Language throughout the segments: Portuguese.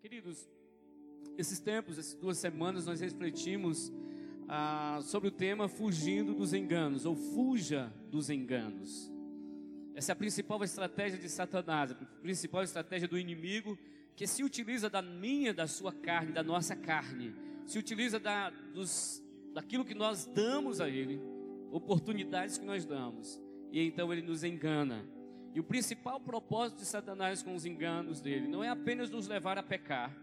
Queridos, esses tempos, essas duas semanas, nós refletimos ah, sobre o tema fugindo dos enganos, ou fuja dos enganos. Essa é a principal estratégia de Satanás, a principal estratégia do inimigo, que se utiliza da minha, da sua carne, da nossa carne, se utiliza da, dos, daquilo que nós damos a ele, oportunidades que nós damos, e então ele nos engana e o principal propósito de Satanás com os enganos dele não é apenas nos levar a pecar,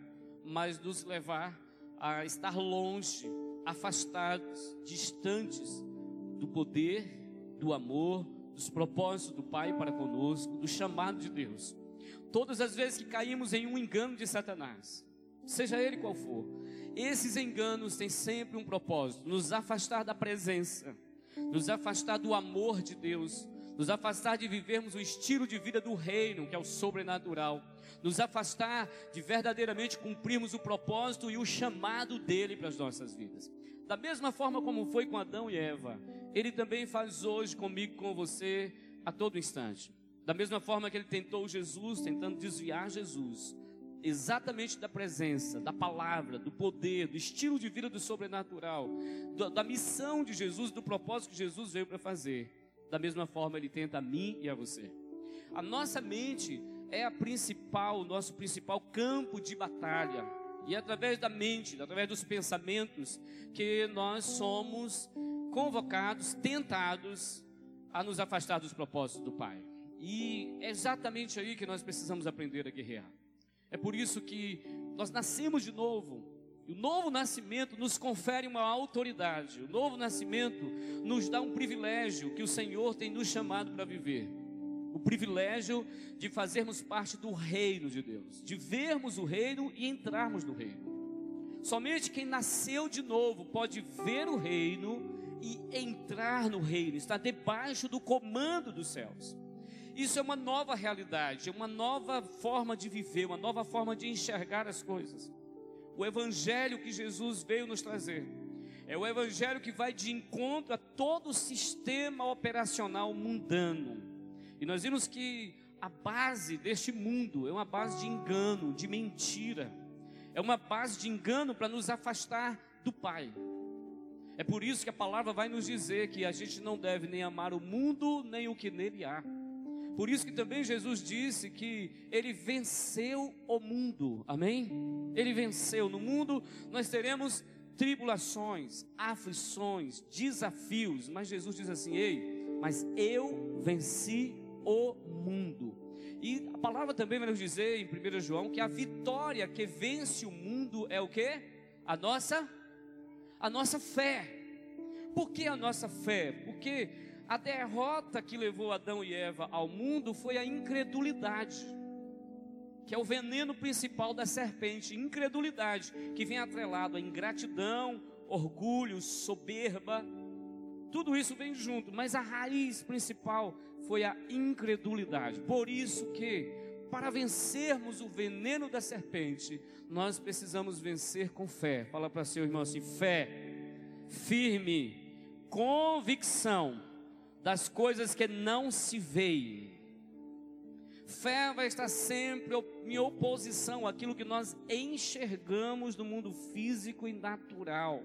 mas nos levar a estar longe, afastados, distantes do poder, do amor, dos propósitos do Pai para conosco, do chamado de Deus. Todas as vezes que caímos em um engano de Satanás, seja ele qual for, esses enganos têm sempre um propósito: nos afastar da presença, nos afastar do amor de Deus, nos afastar de vivermos o estilo de vida do reino, que é o sobrenatural, nos afastar de verdadeiramente cumprirmos o propósito e o chamado dele para as nossas vidas. Da mesma forma como foi com Adão e Eva, ele também faz hoje comigo, com você, a todo instante. Da mesma forma que ele tentou Jesus, tentando desviar Jesus, exatamente da presença, da palavra, do poder, do estilo de vida do sobrenatural, da missão de Jesus, do propósito que Jesus veio para fazer da mesma forma ele tenta a mim e a você. A nossa mente é a principal, o nosso principal campo de batalha. E é através da mente, através dos pensamentos, que nós somos convocados, tentados a nos afastar dos propósitos do Pai. E é exatamente aí que nós precisamos aprender a guerrear. É por isso que nós nascemos de novo, o novo nascimento nos confere uma autoridade. O novo nascimento nos dá um privilégio que o Senhor tem nos chamado para viver. O privilégio de fazermos parte do reino de Deus, de vermos o reino e entrarmos no reino. Somente quem nasceu de novo pode ver o reino e entrar no reino, estar debaixo do comando dos céus. Isso é uma nova realidade, é uma nova forma de viver, uma nova forma de enxergar as coisas o evangelho que Jesus veio nos trazer. É o evangelho que vai de encontro a todo o sistema operacional mundano. E nós vimos que a base deste mundo é uma base de engano, de mentira. É uma base de engano para nos afastar do Pai. É por isso que a palavra vai nos dizer que a gente não deve nem amar o mundo, nem o que nele há. Por isso que também Jesus disse que ele venceu o mundo. Amém? Ele venceu. No mundo nós teremos tribulações, aflições, desafios, mas Jesus diz assim: "Ei, mas eu venci o mundo". E a palavra também vai nos dizer em 1 João que a vitória que vence o mundo é o que? A nossa a nossa fé. Por que a nossa fé? Porque a derrota que levou Adão e Eva ao mundo foi a incredulidade, que é o veneno principal da serpente, incredulidade, que vem atrelado a ingratidão, orgulho, soberba, tudo isso vem junto, mas a raiz principal foi a incredulidade. Por isso que para vencermos o veneno da serpente, nós precisamos vencer com fé. Fala para seu irmão assim: fé, firme, convicção das coisas que não se veem. Fé vai estar sempre em oposição àquilo que nós enxergamos no mundo físico e natural.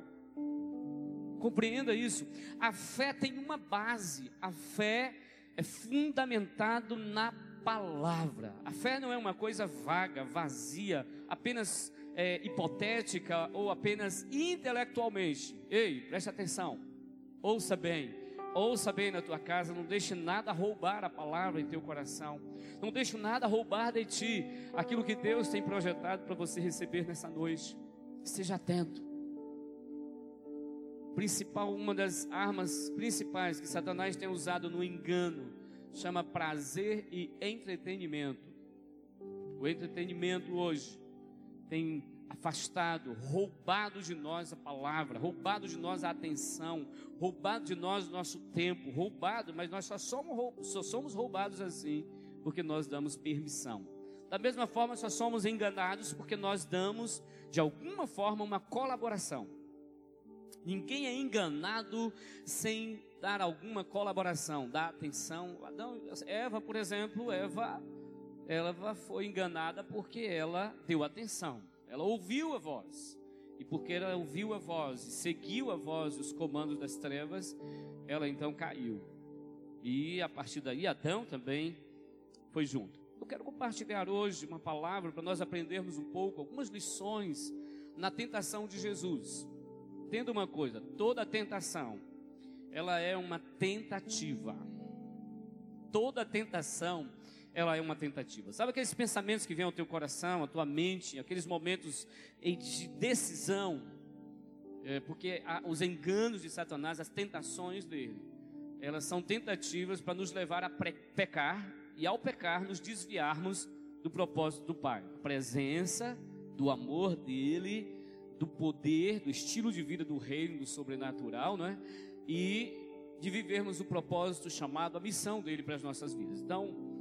Compreenda isso. A fé tem uma base. A fé é fundamentado na palavra. A fé não é uma coisa vaga, vazia, apenas é, hipotética ou apenas intelectualmente. Ei, preste atenção. Ouça bem. Ouça bem na tua casa, não deixe nada roubar a palavra em teu coração. Não deixe nada roubar de ti aquilo que Deus tem projetado para você receber nessa noite. Esteja atento. Principal, uma das armas principais que Satanás tem usado no engano, chama prazer e entretenimento. O entretenimento hoje tem afastado, roubado de nós a palavra, roubado de nós a atenção, roubado de nós o nosso tempo, roubado, mas nós só somos, só somos roubados assim porque nós damos permissão. Da mesma forma, só somos enganados porque nós damos, de alguma forma, uma colaboração. Ninguém é enganado sem dar alguma colaboração, dar atenção. Adão, Eva, por exemplo, Eva ela foi enganada porque ela deu atenção, ela ouviu a voz. E porque ela ouviu a voz e seguiu a voz e os comandos das trevas, ela então caiu. E a partir daí, Adão também foi junto. Eu quero compartilhar hoje uma palavra para nós aprendermos um pouco, algumas lições na tentação de Jesus. Entenda uma coisa: toda tentação, ela é uma tentativa. Toda tentação, ela é uma tentativa. Sabe aqueles pensamentos que vêm ao teu coração, à tua mente, aqueles momentos de decisão, é, porque os enganos de Satanás, as tentações dele, elas são tentativas para nos levar a pecar e ao pecar nos desviarmos do propósito do Pai, a presença do amor dele, do poder, do estilo de vida do reino, do sobrenatural, não é? E de vivermos o propósito chamado, a missão dele para as nossas vidas. Então,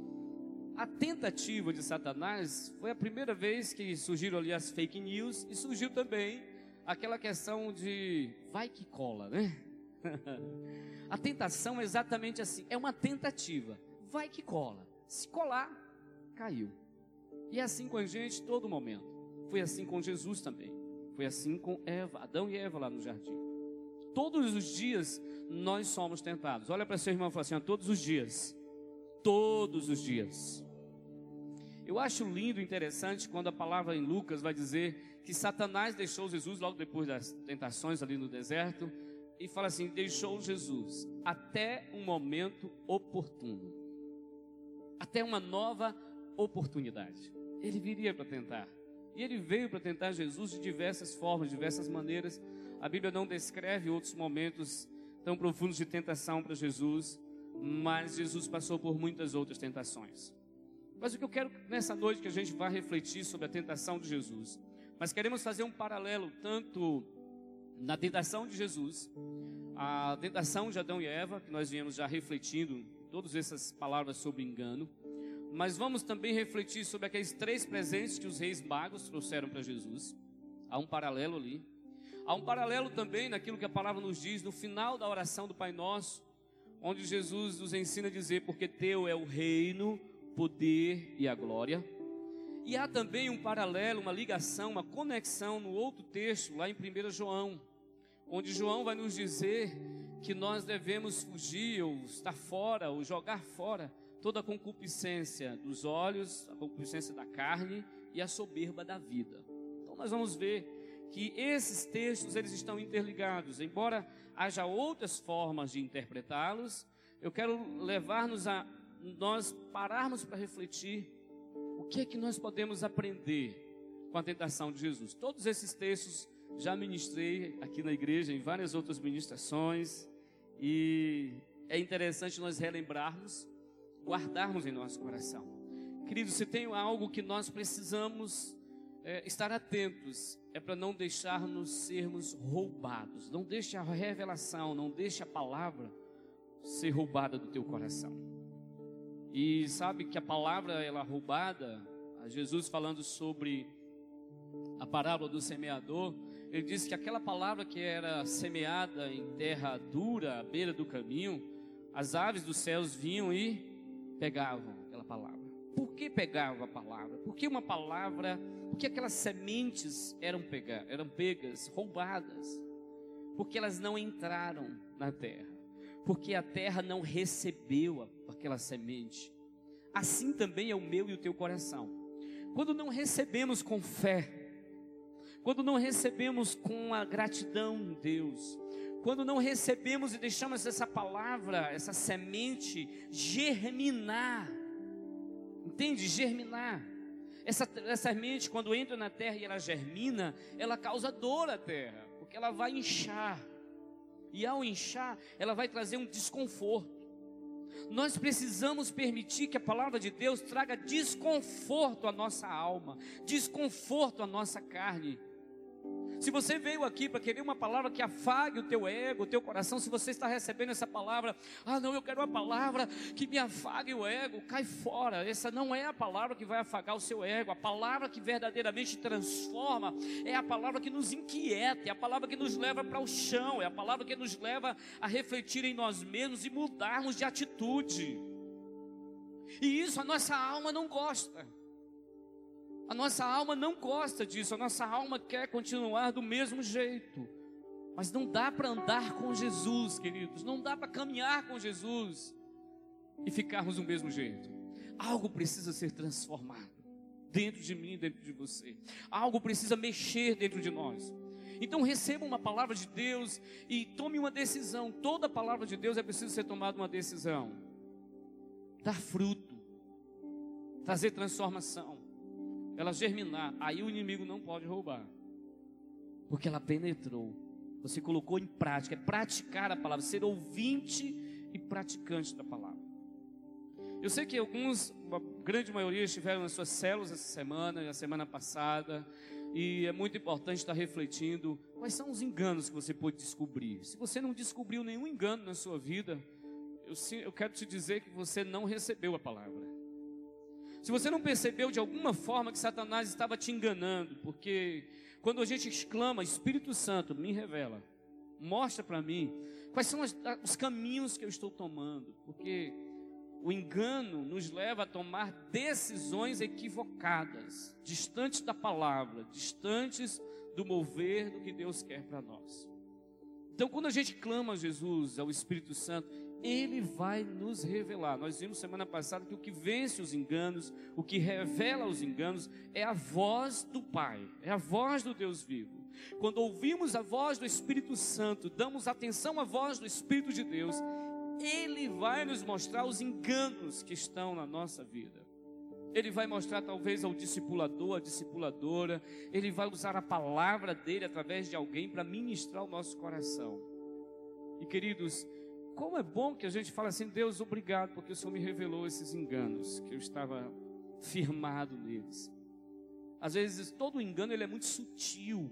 a tentativa de Satanás foi a primeira vez que surgiram ali as fake news e surgiu também aquela questão de vai que cola, né? a tentação é exatamente assim, é uma tentativa, vai que cola. Se colar, caiu. E é assim com a gente todo momento. Foi assim com Jesus também. Foi assim com Eva, Adão e Eva lá no jardim. Todos os dias nós somos tentados. Olha para seu irmão e fala assim: todos os dias todos os dias. Eu acho lindo interessante quando a palavra em Lucas vai dizer que Satanás deixou Jesus logo depois das tentações ali no deserto e fala assim: deixou Jesus até um momento oportuno, até uma nova oportunidade. Ele viria para tentar. E ele veio para tentar Jesus de diversas formas, de diversas maneiras. A Bíblia não descreve outros momentos tão profundos de tentação para Jesus mas Jesus passou por muitas outras tentações. Mas o que eu quero nessa noite que a gente vai refletir sobre a tentação de Jesus. Mas queremos fazer um paralelo tanto na tentação de Jesus, a tentação de Adão e Eva, que nós viemos já refletindo todas essas palavras sobre engano, mas vamos também refletir sobre aqueles três presentes que os reis magos trouxeram para Jesus. Há um paralelo ali. Há um paralelo também naquilo que a palavra nos diz no final da oração do Pai Nosso, onde Jesus nos ensina a dizer: Porque teu é o reino, poder e a glória. E há também um paralelo, uma ligação, uma conexão no outro texto, lá em 1 João, onde João vai nos dizer que nós devemos fugir, ou estar fora, ou jogar fora toda a concupiscência dos olhos, a concupiscência da carne e a soberba da vida. Então nós vamos ver que esses textos eles estão interligados, embora haja outras formas de interpretá-los, eu quero levar-nos a nós pararmos para refletir o que é que nós podemos aprender com a tentação de Jesus. Todos esses textos já ministrei aqui na igreja em várias outras ministrações e é interessante nós relembrarmos, guardarmos em nosso coração. Queridos, se tem algo que nós precisamos é, estar atentos é para não deixar-nos sermos roubados. Não deixe a revelação, não deixe a palavra ser roubada do teu coração. E sabe que a palavra ela roubada, Jesus falando sobre a parábola do semeador, ele disse que aquela palavra que era semeada em terra dura, à beira do caminho, as aves dos céus vinham e pegavam aquela palavra. Por que pegavam a palavra? Porque uma palavra porque aquelas sementes eram, eram pegas, roubadas, porque elas não entraram na terra, porque a terra não recebeu aquela semente. Assim também é o meu e o teu coração. Quando não recebemos com fé, quando não recebemos com a gratidão Deus, quando não recebemos e deixamos essa palavra, essa semente germinar, entende? Germinar. Essa, essa semente, quando entra na terra e ela germina, ela causa dor à terra, porque ela vai inchar. E ao inchar, ela vai trazer um desconforto. Nós precisamos permitir que a palavra de Deus traga desconforto à nossa alma, desconforto à nossa carne. Se você veio aqui para querer uma palavra que afague o teu ego, o teu coração, se você está recebendo essa palavra, ah, não, eu quero uma palavra que me afague o ego, cai fora. Essa não é a palavra que vai afagar o seu ego. A palavra que verdadeiramente transforma é a palavra que nos inquieta, é a palavra que nos leva para o chão, é a palavra que nos leva a refletir em nós mesmos e mudarmos de atitude. E isso a nossa alma não gosta. A nossa alma não gosta disso, a nossa alma quer continuar do mesmo jeito. Mas não dá para andar com Jesus, queridos, não dá para caminhar com Jesus e ficarmos do mesmo jeito. Algo precisa ser transformado dentro de mim, dentro de você. Algo precisa mexer dentro de nós. Então receba uma palavra de Deus e tome uma decisão. Toda palavra de Deus é preciso ser tomada uma decisão. Dar fruto, trazer transformação, ela germinar. Aí o inimigo não pode roubar, porque ela penetrou. Você colocou em prática, é praticar a palavra, ser ouvinte e praticante da palavra. Eu sei que alguns, uma grande maioria, estiveram nas suas células essa semana, na semana passada, e é muito importante estar refletindo quais são os enganos que você pode descobrir. Se você não descobriu nenhum engano na sua vida, eu, eu quero te dizer que você não recebeu a palavra. Se você não percebeu de alguma forma que Satanás estava te enganando, porque quando a gente exclama, Espírito Santo, me revela, mostra para mim quais são as, os caminhos que eu estou tomando, porque o engano nos leva a tomar decisões equivocadas, distantes da palavra, distantes do mover do que Deus quer para nós. Então, quando a gente clama a Jesus, ao Espírito Santo, ele vai nos revelar. Nós vimos semana passada que o que vence os enganos, o que revela os enganos, é a voz do Pai, é a voz do Deus vivo. Quando ouvimos a voz do Espírito Santo, damos atenção à voz do Espírito de Deus, ele vai nos mostrar os enganos que estão na nossa vida. Ele vai mostrar talvez ao discipulador, a discipuladora, ele vai usar a palavra dele através de alguém para ministrar o nosso coração. E queridos, como é bom que a gente fala assim, Deus, obrigado, porque o Senhor me revelou esses enganos, que eu estava firmado neles. Às vezes todo engano ele é muito sutil.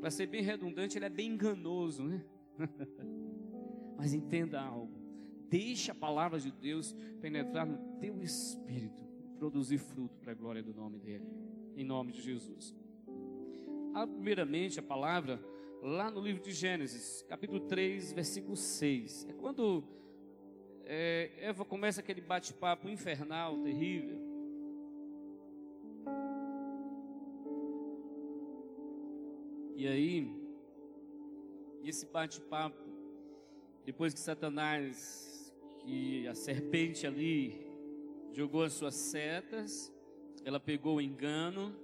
Para ser bem redundante, ele é bem enganoso, né? Mas entenda algo. Deixe a palavra de Deus penetrar no teu espírito, produzir fruto para a glória do nome dele. Em nome de Jesus. Primeiramente, a palavra lá no livro de Gênesis, capítulo 3, versículo 6. É quando é, Eva começa aquele bate-papo infernal, terrível. E aí, esse bate-papo depois que Satanás, que a serpente ali, jogou as suas setas, ela pegou o engano.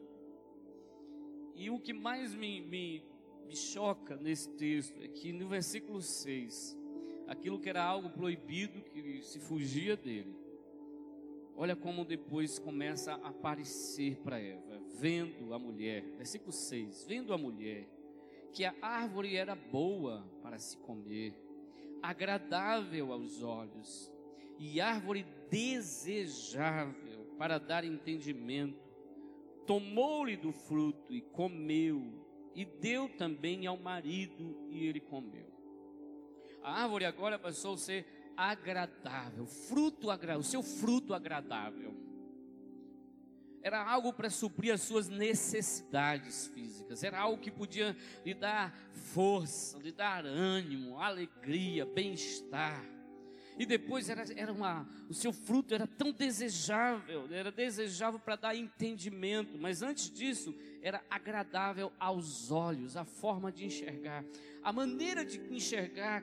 E o que mais me, me, me choca nesse texto é que no versículo 6, aquilo que era algo proibido, que se fugia dele, olha como depois começa a aparecer para Eva, vendo a mulher, versículo 6, vendo a mulher, que a árvore era boa para se comer, agradável aos olhos e árvore desejável para dar entendimento. Tomou-lhe do fruto e comeu, e deu também ao marido, e ele comeu. A árvore agora passou a ser agradável, fruto agradável, o seu fruto agradável era algo para suprir as suas necessidades físicas, era algo que podia lhe dar força, lhe dar ânimo, alegria, bem-estar. E depois era, era uma, o seu fruto era tão desejável, era desejável para dar entendimento, mas antes disso era agradável aos olhos, a forma de enxergar, a maneira de enxergar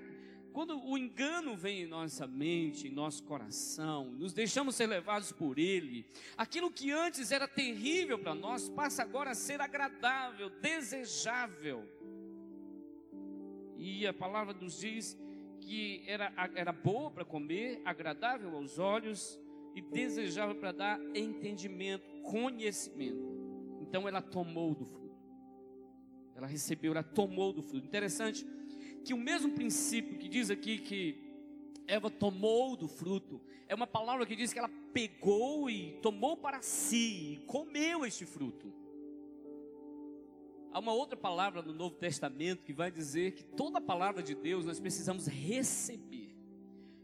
quando o engano vem em nossa mente, em nosso coração, nos deixamos ser levados por ele, aquilo que antes era terrível para nós passa agora a ser agradável, desejável. E a palavra nos diz que era, era boa para comer, agradável aos olhos e desejável para dar entendimento, conhecimento. Então ela tomou do fruto. Ela recebeu, ela tomou do fruto. Interessante que o mesmo princípio que diz aqui que Eva tomou do fruto, é uma palavra que diz que ela pegou e tomou para si, comeu este fruto. Há uma outra palavra no Novo Testamento que vai dizer que toda palavra de Deus nós precisamos receber.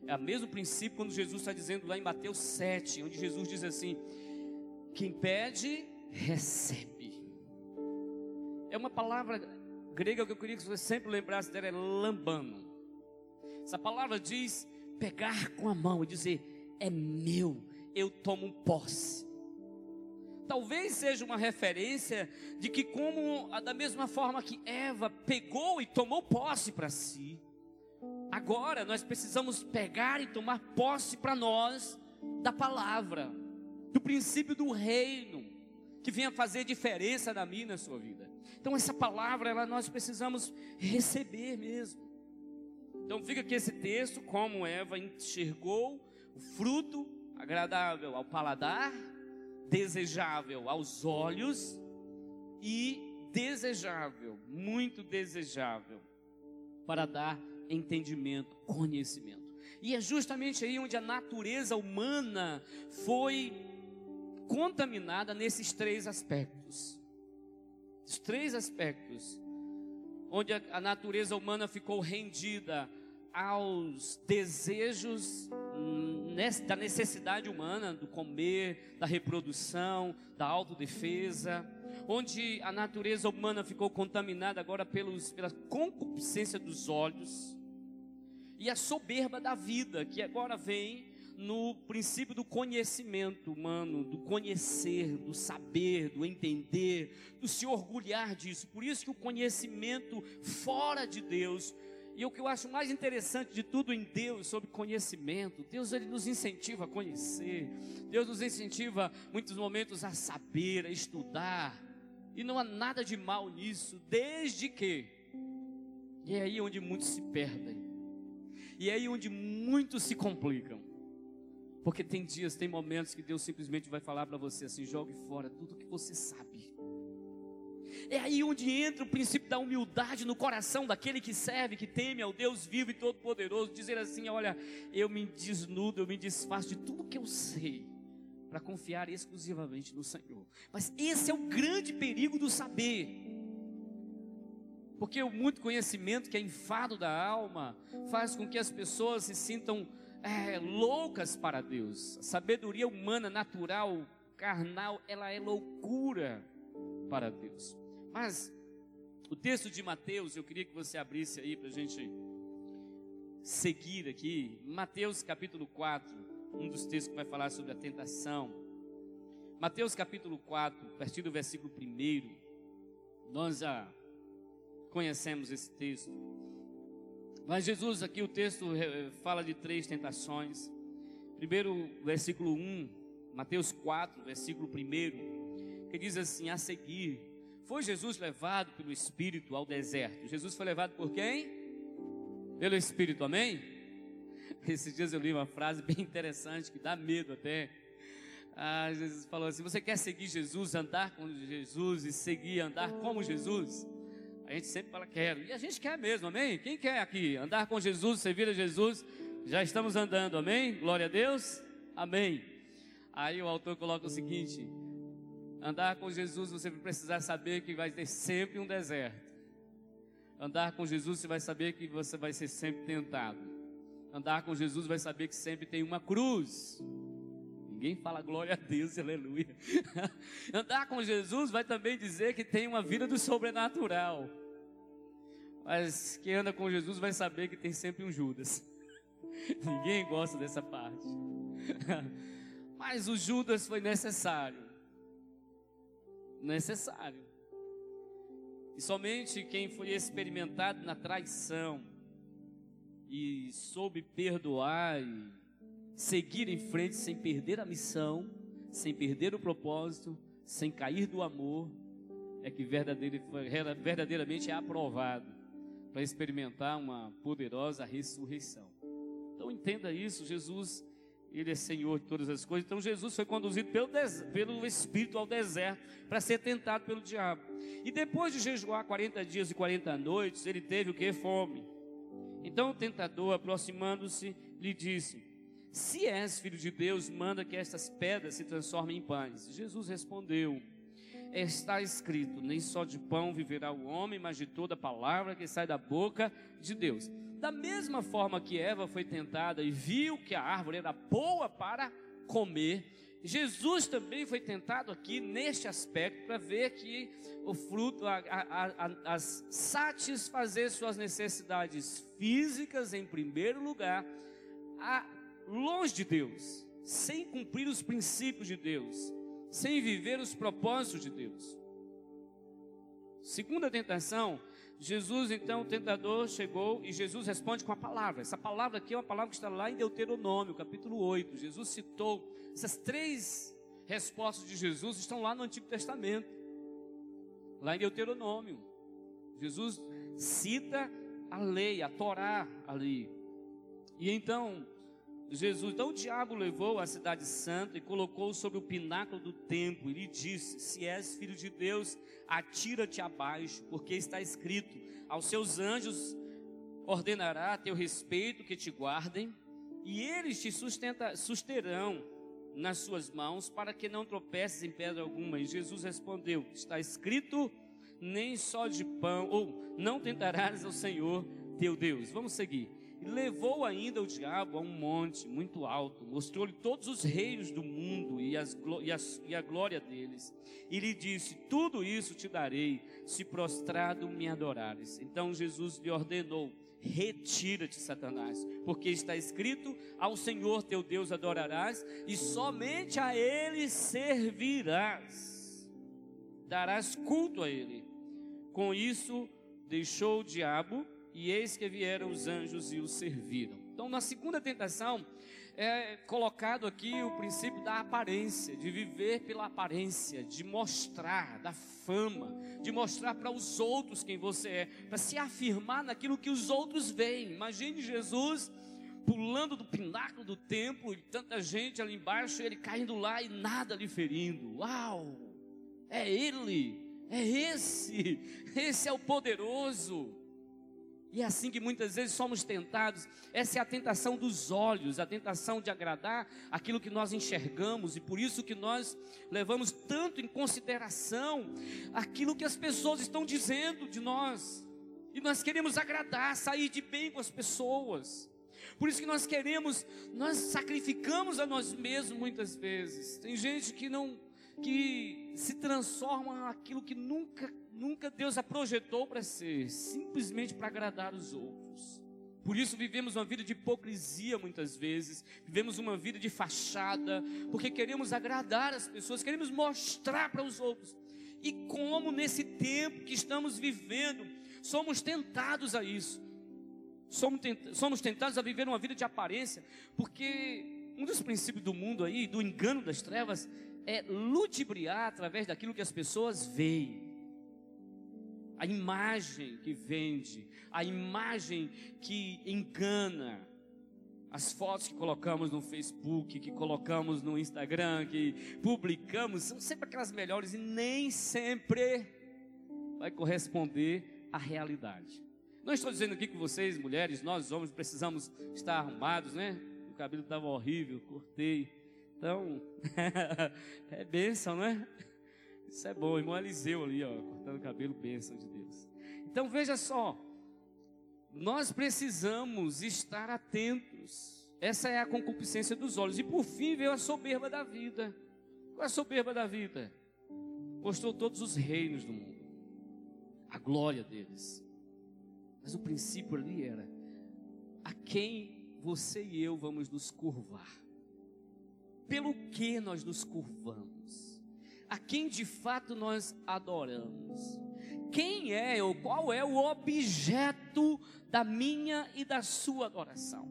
É o mesmo princípio quando Jesus está dizendo lá em Mateus 7, onde Jesus diz assim: Quem pede, recebe. É uma palavra grega que eu queria que você sempre lembrasse dela é lambano. Essa palavra diz pegar com a mão e dizer: é meu, eu tomo posse. Talvez seja uma referência de que, como da mesma forma que Eva pegou e tomou posse para si, agora nós precisamos pegar e tomar posse para nós da palavra, do princípio do reino, que venha fazer diferença na minha na sua vida. Então, essa palavra, ela, nós precisamos receber mesmo. Então, fica aqui esse texto: como Eva enxergou o fruto agradável ao paladar, desejável aos olhos e desejável, muito desejável, para dar entendimento, conhecimento. E é justamente aí onde a natureza humana foi contaminada nesses três aspectos. Os três aspectos. Onde a, natureza humana ficou rendida aos desejos da necessidade humana, do comer, da reprodução, da autodefesa, onde a natureza humana ficou contaminada agora pelos, pela concupiscência dos olhos e a soberba da vida, que agora vem no princípio do conhecimento humano, do conhecer, do saber, do entender, do se orgulhar disso. Por isso que o conhecimento fora de Deus e o que eu acho mais interessante de tudo em Deus sobre conhecimento, Deus ele nos incentiva a conhecer, Deus nos incentiva muitos momentos a saber, a estudar, e não há nada de mal nisso, desde que, e é aí onde muitos se perdem, e é aí onde muitos se complicam. Porque tem dias, tem momentos que Deus simplesmente vai falar para você assim: jogue fora tudo que você sabe. É aí onde entra o princípio da humildade no coração daquele que serve, que teme ao Deus vivo e todo-poderoso, dizer assim: olha, eu me desnudo, eu me desfaço de tudo que eu sei, para confiar exclusivamente no Senhor. Mas esse é o grande perigo do saber. Porque o muito conhecimento que é enfado da alma faz com que as pessoas se sintam é, loucas para Deus. A sabedoria humana, natural, carnal, ela é loucura para Deus. Mas o texto de Mateus, eu queria que você abrisse aí para a gente seguir aqui. Mateus capítulo 4, um dos textos que vai falar sobre a tentação. Mateus capítulo 4, a partir do versículo 1, nós já conhecemos esse texto. Mas Jesus, aqui o texto fala de três tentações. Primeiro, versículo 1, Mateus 4, versículo 1, que diz assim: A seguir, foi Jesus levado pelo Espírito ao deserto. Jesus foi levado por quem? Pelo Espírito, amém? Esses dias eu li uma frase bem interessante que dá medo até. Ah, Jesus falou assim: Você quer seguir Jesus, andar com Jesus e seguir, andar como Jesus? A gente sempre fala, quero. E a gente quer mesmo, amém? Quem quer aqui andar com Jesus, servir a Jesus? Já estamos andando, amém? Glória a Deus, amém. Aí o autor coloca o seguinte: andar com Jesus, você vai precisar saber que vai ter sempre um deserto. Andar com Jesus, você vai saber que você vai ser sempre tentado. Andar com Jesus, vai saber que sempre tem uma cruz. Ninguém fala glória a Deus, aleluia. Andar com Jesus vai também dizer que tem uma vida do sobrenatural. Mas quem anda com Jesus vai saber que tem sempre um Judas. Ninguém gosta dessa parte. Mas o Judas foi necessário. Necessário. E somente quem foi experimentado na traição e soube perdoar e seguir em frente sem perder a missão, sem perder o propósito, sem cair do amor, é que verdadeiramente é aprovado para experimentar uma poderosa ressurreição. Então entenda isso, Jesus, Ele é Senhor de todas as coisas. Então Jesus foi conduzido pelo, pelo Espírito ao deserto para ser tentado pelo diabo. E depois de jejuar 40 dias e 40 noites, ele teve o que? Fome. Então o tentador, aproximando-se, lhe disse: se és filho de Deus, manda que estas pedras se transformem em pães. Jesus respondeu: Está escrito: Nem só de pão viverá o homem, mas de toda palavra que sai da boca de Deus. Da mesma forma que Eva foi tentada e viu que a árvore era boa para comer, Jesus também foi tentado aqui neste aspecto para ver que o fruto, a, a, a, as satisfazer suas necessidades físicas em primeiro lugar, a longe de Deus. sem cumprir os princípios de Deus, sem viver os propósitos de Deus. Segunda tentação, Jesus, então, o tentador chegou e Jesus responde com a palavra. Essa palavra aqui é uma palavra que está lá em Deuteronômio, capítulo 8. Jesus citou essas três respostas de Jesus estão lá no Antigo Testamento, lá em Deuteronômio. Jesus cita a lei, a Torá ali. E então, Jesus, então o diabo levou a cidade santa e colocou sobre o pináculo do templo e lhe disse: Se és filho de Deus, atira-te abaixo, porque está escrito: Aos seus anjos ordenará a teu respeito que te guardem, e eles te sustenta, susterão nas suas mãos, para que não tropeces em pedra alguma. E Jesus respondeu: Está escrito: Nem só de pão, ou não tentarás ao Senhor teu Deus. Vamos seguir. E levou ainda o diabo a um monte muito alto, mostrou-lhe todos os reinos do mundo e, as, e, as, e a glória deles, e lhe disse: Tudo isso te darei, se prostrado me adorares. Então Jesus lhe ordenou: Retira-te, Satanás, porque está escrito: Ao Senhor teu Deus adorarás, e somente a Ele servirás, darás culto a Ele. Com isso, deixou o diabo e eis que vieram os anjos e o serviram. Então, na segunda tentação, é colocado aqui o princípio da aparência, de viver pela aparência, de mostrar, da fama, de mostrar para os outros quem você é, para se afirmar naquilo que os outros veem. Imagine Jesus pulando do pináculo do templo e tanta gente ali embaixo, ele caindo lá e nada lhe ferindo. Uau! É ele, é esse, esse é o poderoso. E é assim que muitas vezes somos tentados. Essa é a tentação dos olhos, a tentação de agradar aquilo que nós enxergamos, e por isso que nós levamos tanto em consideração aquilo que as pessoas estão dizendo de nós. E nós queremos agradar, sair de bem com as pessoas. Por isso que nós queremos, nós sacrificamos a nós mesmos muitas vezes. Tem gente que não que se transforma naquilo que nunca Nunca Deus a projetou para ser, simplesmente para agradar os outros. Por isso vivemos uma vida de hipocrisia muitas vezes, vivemos uma vida de fachada, porque queremos agradar as pessoas, queremos mostrar para os outros. E como nesse tempo que estamos vivendo, somos tentados a isso. Somos, tentados a viver uma vida de aparência, porque um dos princípios do mundo aí, do engano das trevas, é ludibriar através daquilo que as pessoas veem a imagem que vende, a imagem que engana, as fotos que colocamos no Facebook, que colocamos no Instagram, que publicamos, são sempre aquelas melhores e nem sempre vai corresponder à realidade. Não estou dizendo aqui que vocês, mulheres, nós homens, precisamos estar arrumados, né? O cabelo estava horrível, cortei. Então, é bênção, né? Isso é bom, irmão Eliseu ali, ó, cortando o cabelo, bênção de Deus. Então veja só, nós precisamos estar atentos. Essa é a concupiscência dos olhos. E por fim veio a soberba da vida. Qual é a soberba da vida? Mostrou todos os reinos do mundo, a glória deles. Mas o princípio ali era: a quem você e eu vamos nos curvar? Pelo que nós nos curvamos? A quem de fato nós adoramos. Quem é ou qual é o objeto da minha e da sua adoração?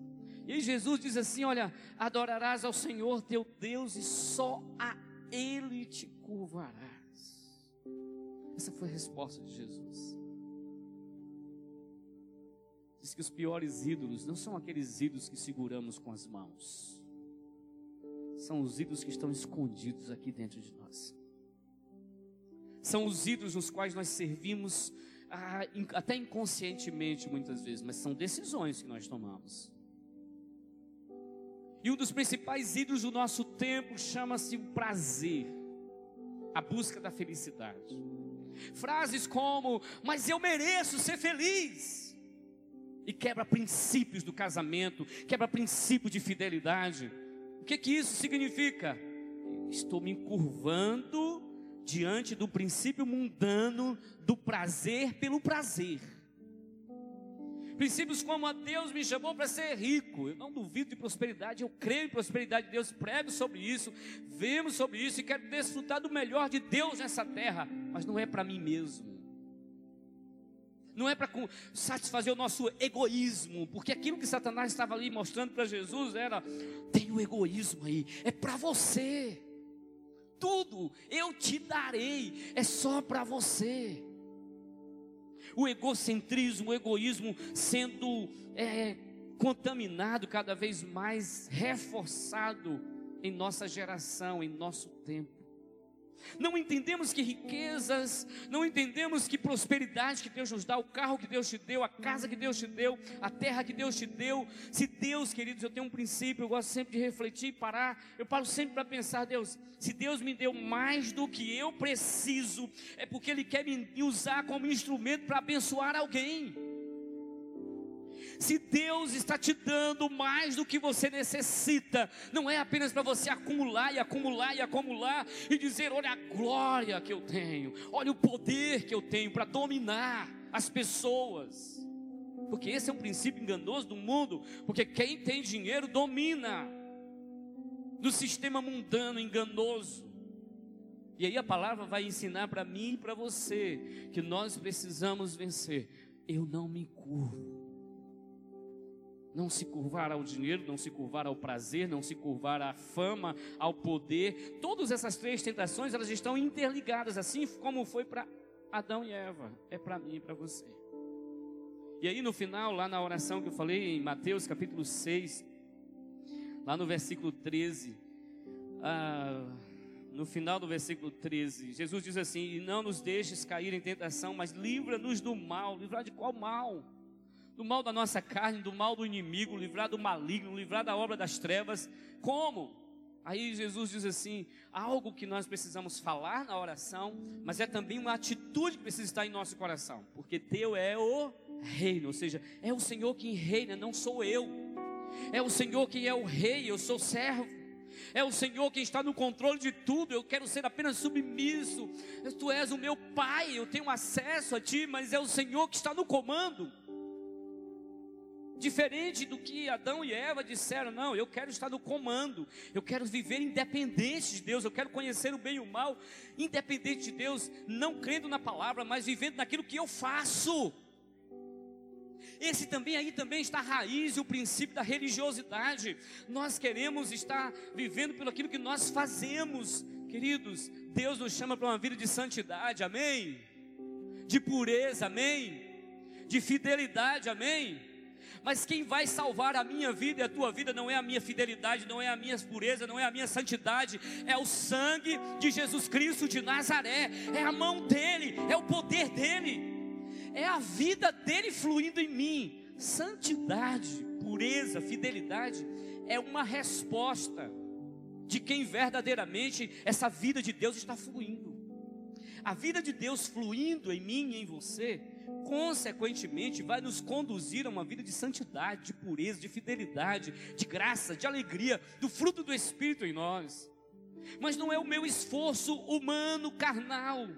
E Jesus diz assim: Olha, adorarás ao Senhor teu Deus e só a Ele te curvarás. Essa foi a resposta de Jesus. Diz que os piores ídolos não são aqueles ídolos que seguramos com as mãos, são os ídolos que estão escondidos aqui dentro de nós são os ídolos nos quais nós servimos ah, até inconscientemente muitas vezes, mas são decisões que nós tomamos. E um dos principais ídolos do nosso tempo chama-se o prazer, a busca da felicidade. Frases como, mas eu mereço ser feliz, e quebra princípios do casamento, quebra princípio de fidelidade. O que que isso significa? Estou me encurvando diante do princípio mundano do prazer pelo prazer. Princípios como a Deus me chamou para ser rico. Eu não duvido de prosperidade, eu creio em prosperidade de Deus, prego sobre isso, vemos sobre isso e quero desfrutar do melhor de Deus nessa terra, mas não é para mim mesmo. Não é para satisfazer o nosso egoísmo, porque aquilo que Satanás estava ali mostrando para Jesus era: tem o egoísmo aí, é para você. Tudo eu te darei, é só para você o egocentrismo, o egoísmo sendo é, contaminado cada vez mais, reforçado em nossa geração, em nosso tempo. Não entendemos que riquezas, não entendemos que prosperidade que Deus nos dá, o carro que Deus te deu, a casa que Deus te deu, a terra que Deus te deu. Se Deus, queridos, eu tenho um princípio, eu gosto sempre de refletir e parar. Eu paro sempre para pensar, Deus, se Deus me deu mais do que eu preciso, é porque Ele quer me usar como instrumento para abençoar alguém. Se Deus está te dando mais do que você necessita, não é apenas para você acumular e acumular e acumular e dizer: olha a glória que eu tenho, olha o poder que eu tenho para dominar as pessoas. Porque esse é um princípio enganoso do mundo, porque quem tem dinheiro domina do sistema mundano enganoso. E aí a palavra vai ensinar para mim e para você que nós precisamos vencer. Eu não me curvo não se curvar ao dinheiro, não se curvar ao prazer, não se curvar à fama, ao poder. Todas essas três tentações, elas estão interligadas, assim como foi para Adão e Eva, é para mim e para você. E aí no final, lá na oração que eu falei em Mateus capítulo 6, lá no versículo 13, ah, no final do versículo 13, Jesus diz assim: E não nos deixes cair em tentação, mas livra-nos do mal. Livrar de qual mal? Do mal da nossa carne, do mal do inimigo, livrar do maligno, livrar da obra das trevas. Como? Aí Jesus diz assim: algo que nós precisamos falar na oração, mas é também uma atitude que precisa estar em nosso coração, porque teu é o reino, ou seja, é o Senhor quem reina, não sou eu. É o Senhor quem é o rei, eu sou servo. É o Senhor quem está no controle de tudo. Eu quero ser apenas submisso. Tu és o meu Pai, eu tenho acesso a Ti, mas é o Senhor que está no comando. Diferente do que Adão e Eva disseram, não, eu quero estar no comando, eu quero viver independente de Deus, eu quero conhecer o bem e o mal, independente de Deus, não crendo na palavra, mas vivendo naquilo que eu faço. Esse também aí também está a raiz e o princípio da religiosidade. Nós queremos estar vivendo pelo aquilo que nós fazemos, queridos. Deus nos chama para uma vida de santidade, amém? De pureza, amém? De fidelidade, amém? Mas quem vai salvar a minha vida e a tua vida não é a minha fidelidade, não é a minha pureza, não é a minha santidade, é o sangue de Jesus Cristo de Nazaré, é a mão dele, é o poder dele, é a vida dele fluindo em mim. Santidade, pureza, fidelidade é uma resposta de quem verdadeiramente essa vida de Deus está fluindo. A vida de Deus fluindo em mim e em você consequentemente, vai nos conduzir a uma vida de santidade, de pureza, de fidelidade, de graça, de alegria, do fruto do Espírito em nós. Mas não é o meu esforço humano, carnal,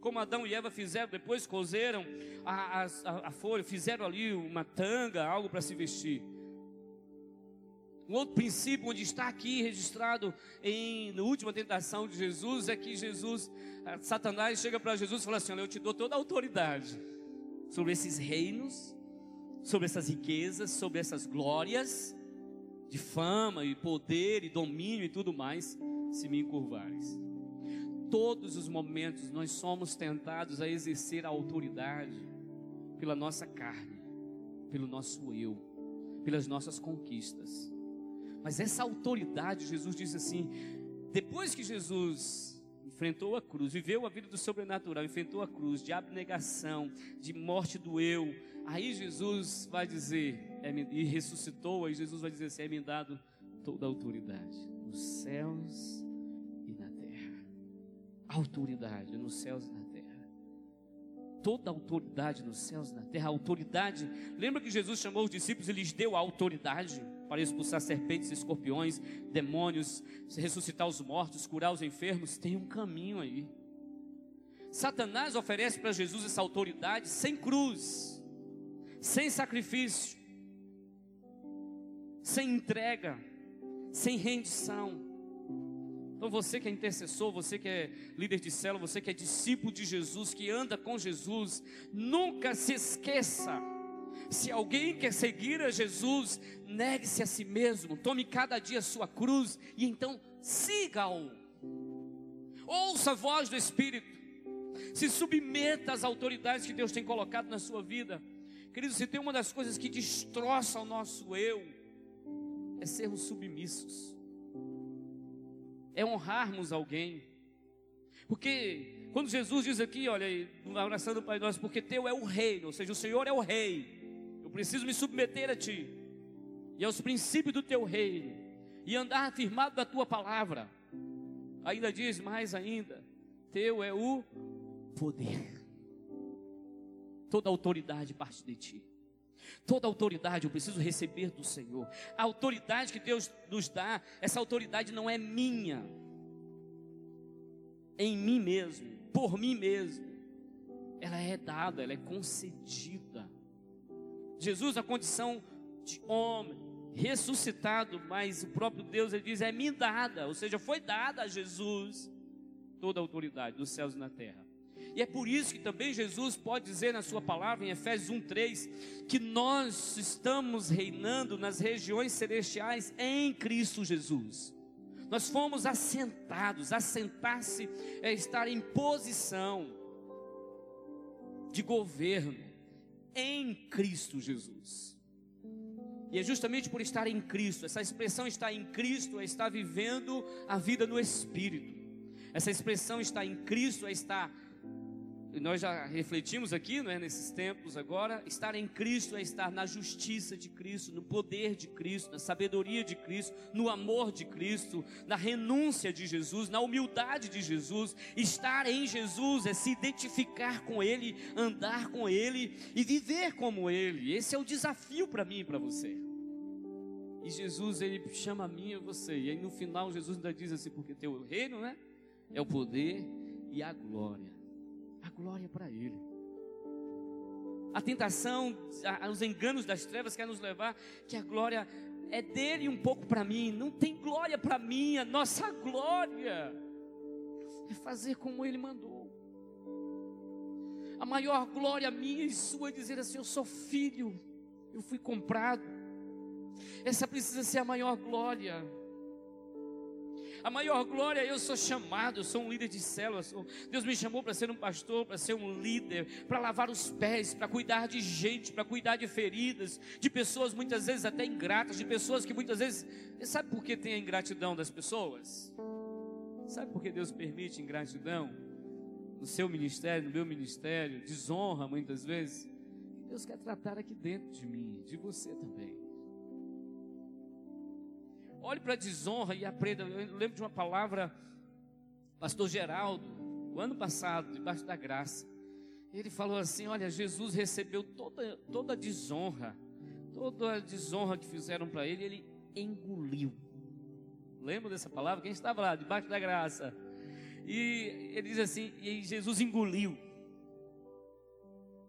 como Adão e Eva fizeram, depois cozeram a, a, a folha, fizeram ali uma tanga, algo para se vestir. Um outro princípio, onde está aqui registrado em, na última tentação de Jesus, é que Jesus, Satanás chega para Jesus e fala assim: Olha, eu te dou toda a autoridade sobre esses reinos, sobre essas riquezas, sobre essas glórias de fama e poder e domínio e tudo mais, se me encurvares. Todos os momentos nós somos tentados a exercer a autoridade pela nossa carne, pelo nosso eu, pelas nossas conquistas. Mas essa autoridade, Jesus disse assim, depois que Jesus enfrentou a cruz, viveu a vida do sobrenatural, enfrentou a cruz de abnegação, de morte do eu. Aí Jesus vai dizer, é, e ressuscitou, aí Jesus vai dizer assim: é me dado toda a autoridade nos céus e na terra. Autoridade nos céus e na terra. Toda autoridade nos céus e na terra. Autoridade. Lembra que Jesus chamou os discípulos e lhes deu a autoridade? Para expulsar serpentes, escorpiões, demônios, ressuscitar os mortos, curar os enfermos, tem um caminho aí. Satanás oferece para Jesus essa autoridade sem cruz, sem sacrifício, sem entrega, sem rendição. Então você que é intercessor, você que é líder de célula, você que é discípulo de Jesus, que anda com Jesus, nunca se esqueça. Se alguém quer seguir a Jesus, negue-se a si mesmo, tome cada dia sua cruz e então siga-o. Ouça a voz do Espírito. Se submeta às autoridades que Deus tem colocado na sua vida. Querido, se tem uma das coisas que destroça o nosso eu, é sermos submissos é honrarmos alguém. Porque quando Jesus diz aqui, olha, na oração do Pai Nosso, porque teu é o reino, ou seja, o Senhor é o rei, preciso me submeter a ti e aos princípios do teu reino e andar afirmado da tua palavra. Ainda diz mais ainda, teu é o poder. Toda autoridade parte de ti. Toda autoridade eu preciso receber do Senhor. A autoridade que Deus nos dá, essa autoridade não é minha, em mim mesmo, por mim mesmo. Ela é dada, ela é concedida. Jesus, a condição de homem, ressuscitado, mas o próprio Deus, ele diz, é me dada, ou seja, foi dada a Jesus toda a autoridade dos céus e na terra. E é por isso que também Jesus pode dizer na sua palavra, em Efésios 1,3, que nós estamos reinando nas regiões celestiais em Cristo Jesus. Nós fomos assentados, assentar-se é estar em posição de governo em Cristo Jesus. E é justamente por estar em Cristo, essa expressão estar em Cristo é estar vivendo a vida no Espírito. Essa expressão estar em Cristo é estar nós já refletimos aqui, não é, nesses tempos agora, estar em Cristo é estar na justiça de Cristo, no poder de Cristo, na sabedoria de Cristo, no amor de Cristo, na renúncia de Jesus, na humildade de Jesus. Estar em Jesus é se identificar com Ele, andar com Ele e viver como Ele. Esse é o desafio para mim e para você. E Jesus, Ele chama a mim e a você. E aí no final Jesus ainda diz assim, porque teu reino, né? É o poder e a glória a glória para Ele. A tentação, os enganos das trevas querem nos levar que a glória é dele um pouco para mim. Não tem glória para mim, a nossa glória é fazer como Ele mandou. A maior glória minha e sua é dizer assim: Eu sou filho, eu fui comprado. Essa precisa ser a maior glória. A maior glória, eu sou chamado, sou um líder de célula. Sou, Deus me chamou para ser um pastor, para ser um líder, para lavar os pés, para cuidar de gente, para cuidar de feridas, de pessoas muitas vezes até ingratas, de pessoas que muitas vezes. Sabe por que tem a ingratidão das pessoas? Sabe por que Deus permite ingratidão? No seu ministério, no meu ministério, desonra muitas vezes. Deus quer tratar aqui dentro de mim, de você também. Olhe para a desonra e aprenda. Eu lembro de uma palavra, pastor Geraldo, o ano passado, debaixo da graça. Ele falou assim: Olha, Jesus recebeu toda, toda a desonra, toda a desonra que fizeram para ele, ele engoliu. Lembra dessa palavra? Quem estava lá, debaixo da graça? E ele diz assim: E Jesus engoliu,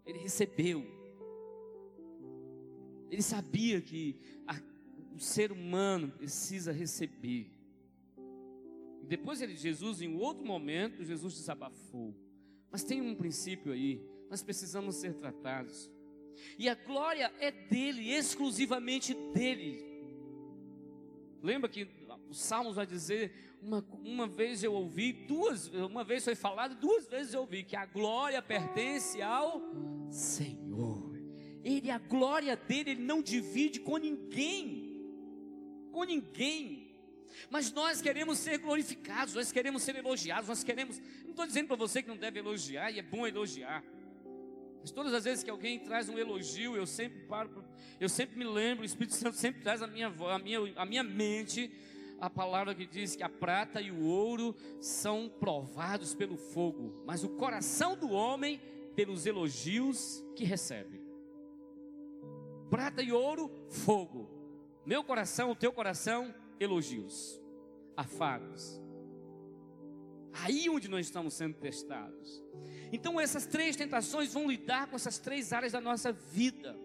ele recebeu. Ele sabia que o ser humano precisa receber. Depois ele, Jesus, em outro momento, Jesus desabafou. Mas tem um princípio aí, nós precisamos ser tratados. E a glória é dele, exclusivamente dele. Lembra que o Salmos vai dizer, uma, uma vez eu ouvi, duas, uma vez foi falado, duas vezes eu ouvi, que a glória pertence ao Senhor. Ele, a glória dele, ele não divide com ninguém com ninguém. Mas nós queremos ser glorificados, nós queremos ser elogiados, nós queremos. Não estou dizendo para você que não deve elogiar, e é bom elogiar. Mas todas as vezes que alguém traz um elogio, eu sempre paro, eu sempre me lembro, o Espírito Santo sempre traz a minha, a minha, a minha mente a palavra que diz que a prata e o ouro são provados pelo fogo, mas o coração do homem pelos elogios que recebe. Prata e ouro, fogo. Meu coração, o teu coração, elogios, afagos. Aí onde nós estamos sendo testados. Então essas três tentações vão lidar com essas três áreas da nossa vida.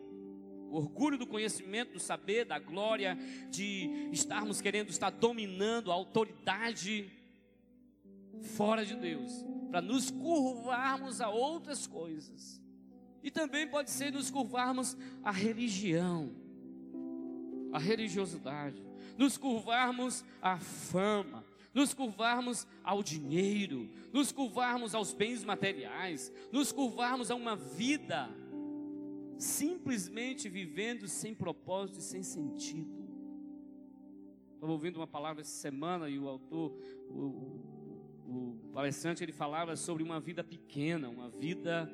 O orgulho do conhecimento, do saber, da glória, de estarmos querendo estar dominando a autoridade fora de Deus, para nos curvarmos a outras coisas. E também pode ser nos curvarmos à religião, à religiosidade, nos curvarmos à fama, nos curvarmos ao dinheiro, nos curvarmos aos bens materiais, nos curvarmos a uma vida simplesmente vivendo sem propósito e sem sentido. Estava ouvindo uma palavra essa semana e o autor, o, o palestrante, ele falava sobre uma vida pequena, uma vida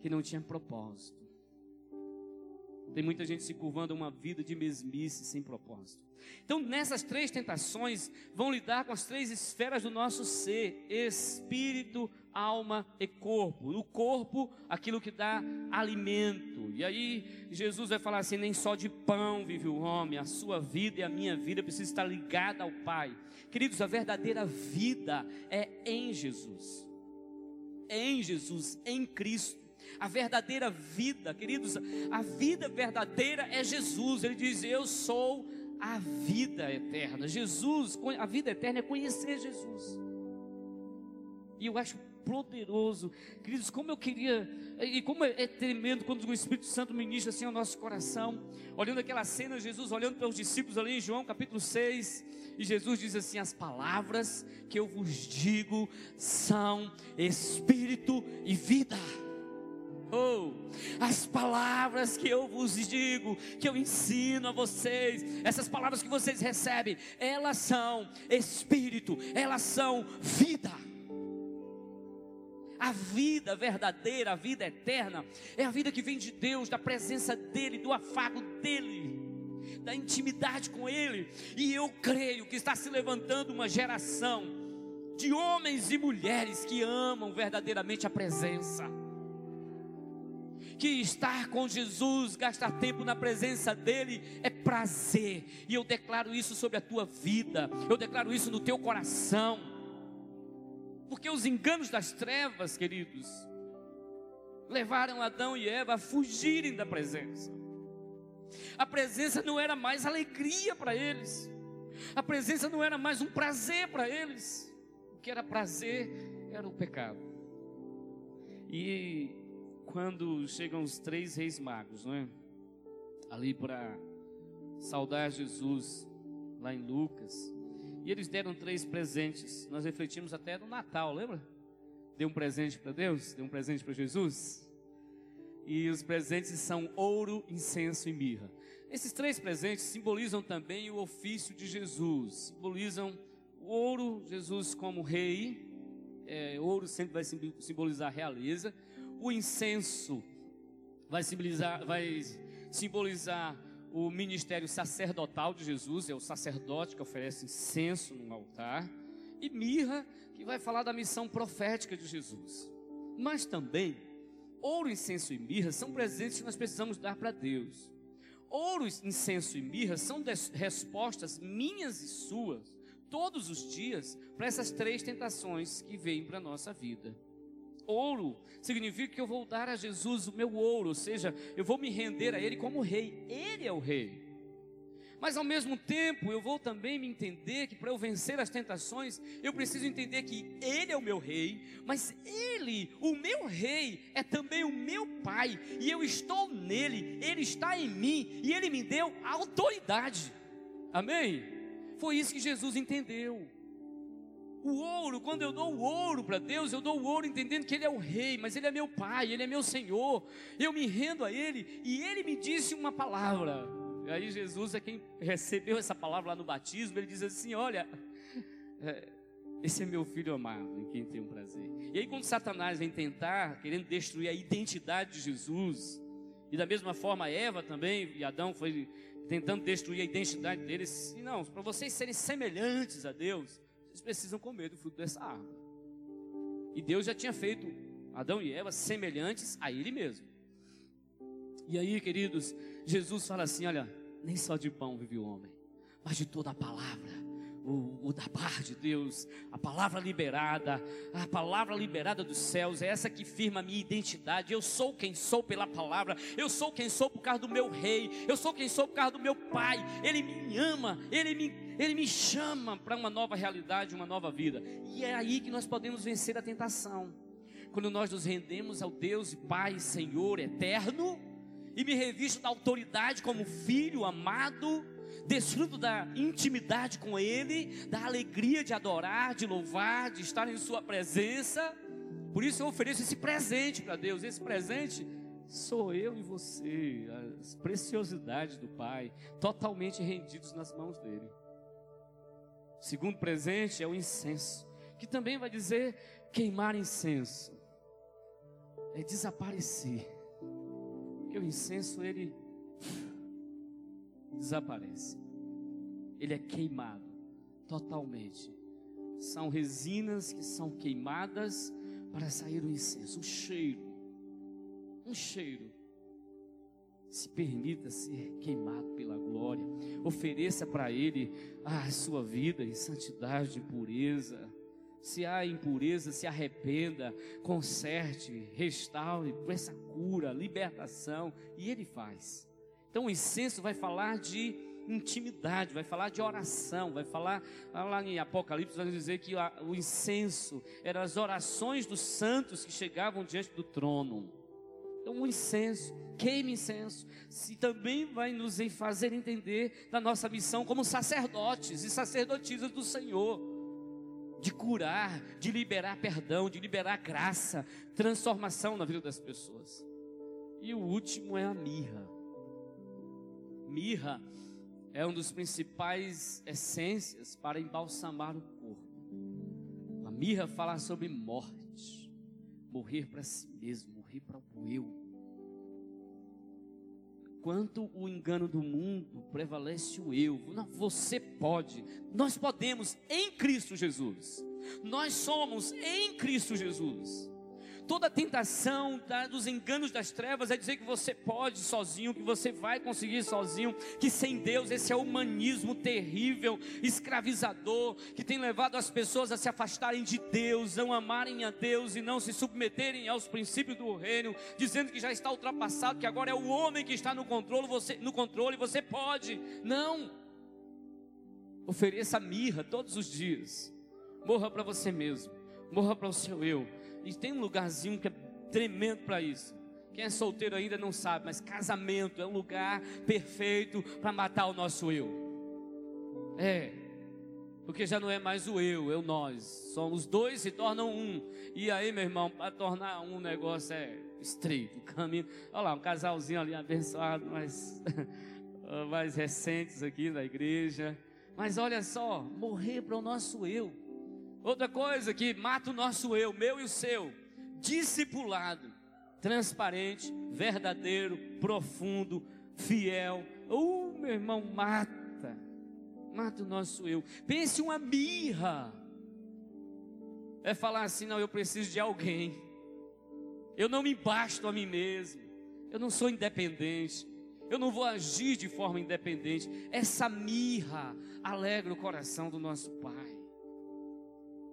que não tinha propósito. Tem muita gente se curvando a uma vida de mesmice sem propósito. Então, nessas três tentações, vão lidar com as três esferas do nosso ser: espírito, alma e corpo. No corpo, aquilo que dá alimento. E aí, Jesus vai falar assim: nem só de pão vive o homem, a sua vida e a minha vida precisa estar ligada ao Pai. Queridos, a verdadeira vida é em Jesus. É em Jesus, em Cristo. A verdadeira vida, queridos, a vida verdadeira é Jesus. Ele diz: Eu sou a vida eterna. Jesus, a vida eterna é conhecer Jesus. E eu acho poderoso, queridos, como eu queria, e como é, é tremendo quando o Espírito Santo ministra assim ao nosso coração, olhando aquela cena, Jesus olhando para os discípulos ali em João capítulo 6, e Jesus diz assim: As palavras que eu vos digo são espírito e vida. Oh, as palavras que eu vos digo, que eu ensino a vocês, essas palavras que vocês recebem, elas são espírito, elas são vida. A vida verdadeira, a vida eterna, é a vida que vem de Deus, da presença dEle, do afago dEle, da intimidade com Ele. E eu creio que está se levantando uma geração de homens e mulheres que amam verdadeiramente a presença que estar com Jesus, gastar tempo na presença dEle é prazer, e eu declaro isso sobre a tua vida, eu declaro isso no teu coração, porque os enganos das trevas, queridos, levaram Adão e Eva a fugirem da presença. A presença não era mais alegria para eles, a presença não era mais um prazer para eles, o que era prazer era o pecado. E quando chegam os três reis magos, não é? Ali para saudar Jesus, lá em Lucas. E eles deram três presentes. Nós refletimos até no Natal, lembra? Deu um presente para Deus, deu um presente para Jesus. E os presentes são ouro, incenso e mirra. Esses três presentes simbolizam também o ofício de Jesus. Simbolizam o ouro, Jesus como rei. É, ouro sempre vai simbolizar realeza o incenso vai simbolizar, vai simbolizar o ministério sacerdotal de Jesus, é o sacerdote que oferece incenso no altar, e mirra, que vai falar da missão profética de Jesus. Mas também, ouro, incenso e mirra são presentes que nós precisamos dar para Deus. Ouro, incenso e mirra são respostas minhas e suas, todos os dias, para essas três tentações que vêm para a nossa vida ouro significa que eu vou dar a Jesus o meu ouro, ou seja, eu vou me render a Ele como rei, Ele é o rei. Mas ao mesmo tempo, eu vou também me entender que para eu vencer as tentações, eu preciso entender que Ele é o meu rei, mas Ele, o meu rei, é também o meu Pai, e eu estou nele, Ele está em mim, e Ele me deu autoridade. Amém? Foi isso que Jesus entendeu. O ouro, quando eu dou o ouro para Deus, eu dou o ouro entendendo que Ele é o Rei, mas Ele é meu Pai, Ele é meu Senhor. Eu me rendo a Ele e Ele me disse uma palavra. E aí Jesus é quem recebeu essa palavra lá no batismo. Ele diz assim: Olha, é, esse é meu filho amado, em quem tenho prazer. E aí, quando Satanás vem tentar, querendo destruir a identidade de Jesus, e da mesma forma Eva também, e Adão foi tentando destruir a identidade deles, e não, para vocês serem semelhantes a Deus, precisam comer do fruto dessa árvore. E Deus já tinha feito Adão e Eva semelhantes a Ele mesmo. E aí, queridos, Jesus fala assim: olha, nem só de pão vive o homem, mas de toda a palavra. O, o da bar de Deus, a palavra liberada, a palavra liberada dos céus, é essa que firma a minha identidade. Eu sou quem sou pela palavra, eu sou quem sou por causa do meu rei, eu sou quem sou por causa do meu pai. Ele me ama, ele me, ele me chama para uma nova realidade, uma nova vida. E é aí que nós podemos vencer a tentação. Quando nós nos rendemos ao Deus e Pai, Senhor eterno, e me revisto da autoridade como filho amado, desfruto da intimidade com Ele, da alegria de adorar, de louvar, de estar em Sua presença. Por isso eu ofereço esse presente para Deus. Esse presente sou eu e você, as preciosidades do Pai, totalmente rendidos nas mãos dele. O segundo presente é o incenso, que também vai dizer queimar incenso, é desaparecer. Porque o incenso ele desaparece. Ele é queimado totalmente. São resinas que são queimadas para sair o incenso, um cheiro. Um cheiro. Se permita ser queimado pela glória. Ofereça para Ele a sua vida em santidade e pureza. Se há impureza, se arrependa, conserte, restaure, peça cura, libertação, e Ele faz. Então o incenso vai falar de intimidade, vai falar de oração, vai falar lá em Apocalipse vai dizer que o incenso eram as orações dos santos que chegavam diante do trono. Então o incenso, queime incenso, se também vai nos fazer entender da nossa missão como sacerdotes e sacerdotisas do Senhor de curar, de liberar perdão, de liberar graça, transformação na vida das pessoas. E o último é a mirra. Mirra é um dos principais essências para embalsamar o corpo. A mirra fala sobre morte, morrer para si mesmo, morrer para o eu. Quanto o engano do mundo prevalece o eu. Não, você pode, nós podemos em Cristo Jesus. Nós somos em Cristo Jesus. Toda tentação tá, dos enganos das trevas é dizer que você pode sozinho, que você vai conseguir sozinho, que sem Deus esse é o humanismo terrível, escravizador, que tem levado as pessoas a se afastarem de Deus, não amarem a Deus e não se submeterem aos princípios do reino, dizendo que já está ultrapassado, que agora é o homem que está no controle, você no controle, você pode. Não. Ofereça mirra todos os dias. Morra para você mesmo. Morra para o seu eu e tem um lugarzinho que é tremendo para isso. Quem é solteiro ainda não sabe, mas casamento é um lugar perfeito para matar o nosso eu. É, porque já não é mais o eu, é o nós. Somos dois se tornam um. E aí, meu irmão, para tornar um negócio é estreito, caminho. Olha lá, um casalzinho ali abençoado, mas mais recentes aqui na igreja. Mas olha só, morrer para o nosso eu. Outra coisa que mata o nosso eu, meu e o seu, discipulado, transparente, verdadeiro, profundo, fiel. Uh, meu irmão, mata, mata o nosso eu. Pense uma mirra. É falar assim, não, eu preciso de alguém. Eu não me basto a mim mesmo. Eu não sou independente. Eu não vou agir de forma independente. Essa mirra alegra o coração do nosso Pai.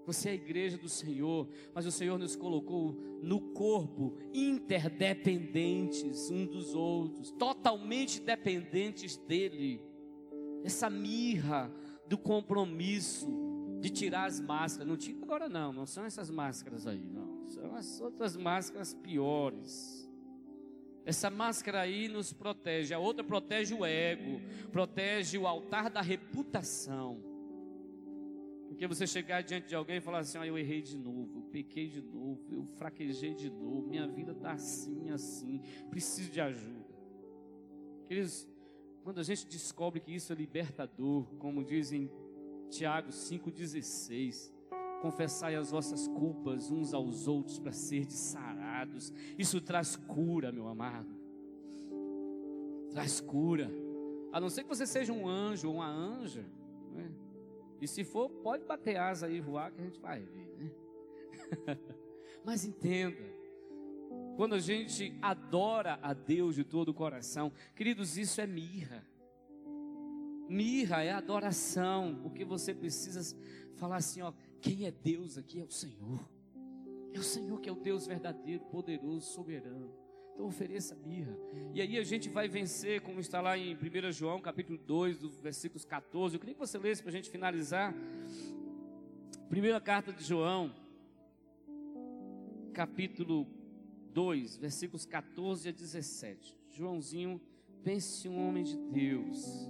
Você é a igreja do Senhor, mas o Senhor nos colocou no corpo interdependentes um dos outros, totalmente dependentes dele. Essa mirra do compromisso de tirar as máscaras, não tira agora não, não são essas máscaras aí, não, são as outras máscaras piores. Essa máscara aí nos protege, a outra protege o ego, protege o altar da reputação. Porque você chegar diante de alguém e falar assim: ah, eu errei de novo, eu pequei de novo, eu fraquejei de novo, minha vida está assim, assim, preciso de ajuda. Queridos, quando a gente descobre que isso é libertador, como dizem Tiago 5,16, confessai as vossas culpas uns aos outros para ser sarados, isso traz cura, meu amado, traz cura, a não ser que você seja um anjo ou uma anja, né? E se for, pode bater asa e voar que a gente vai ver, né? Mas entenda, quando a gente adora a Deus de todo o coração, queridos, isso é mirra. Mirra é adoração, porque você precisa falar assim, ó, quem é Deus aqui é o Senhor. É o Senhor que é o Deus verdadeiro, poderoso, soberano. Então ofereça mirra. E aí a gente vai vencer, como está lá em 1 João, capítulo 2, dos versículos 14. Eu queria que você lesse para a gente finalizar. Primeira carta de João, capítulo 2, versículos 14 a 17. Joãozinho, pense um homem de Deus.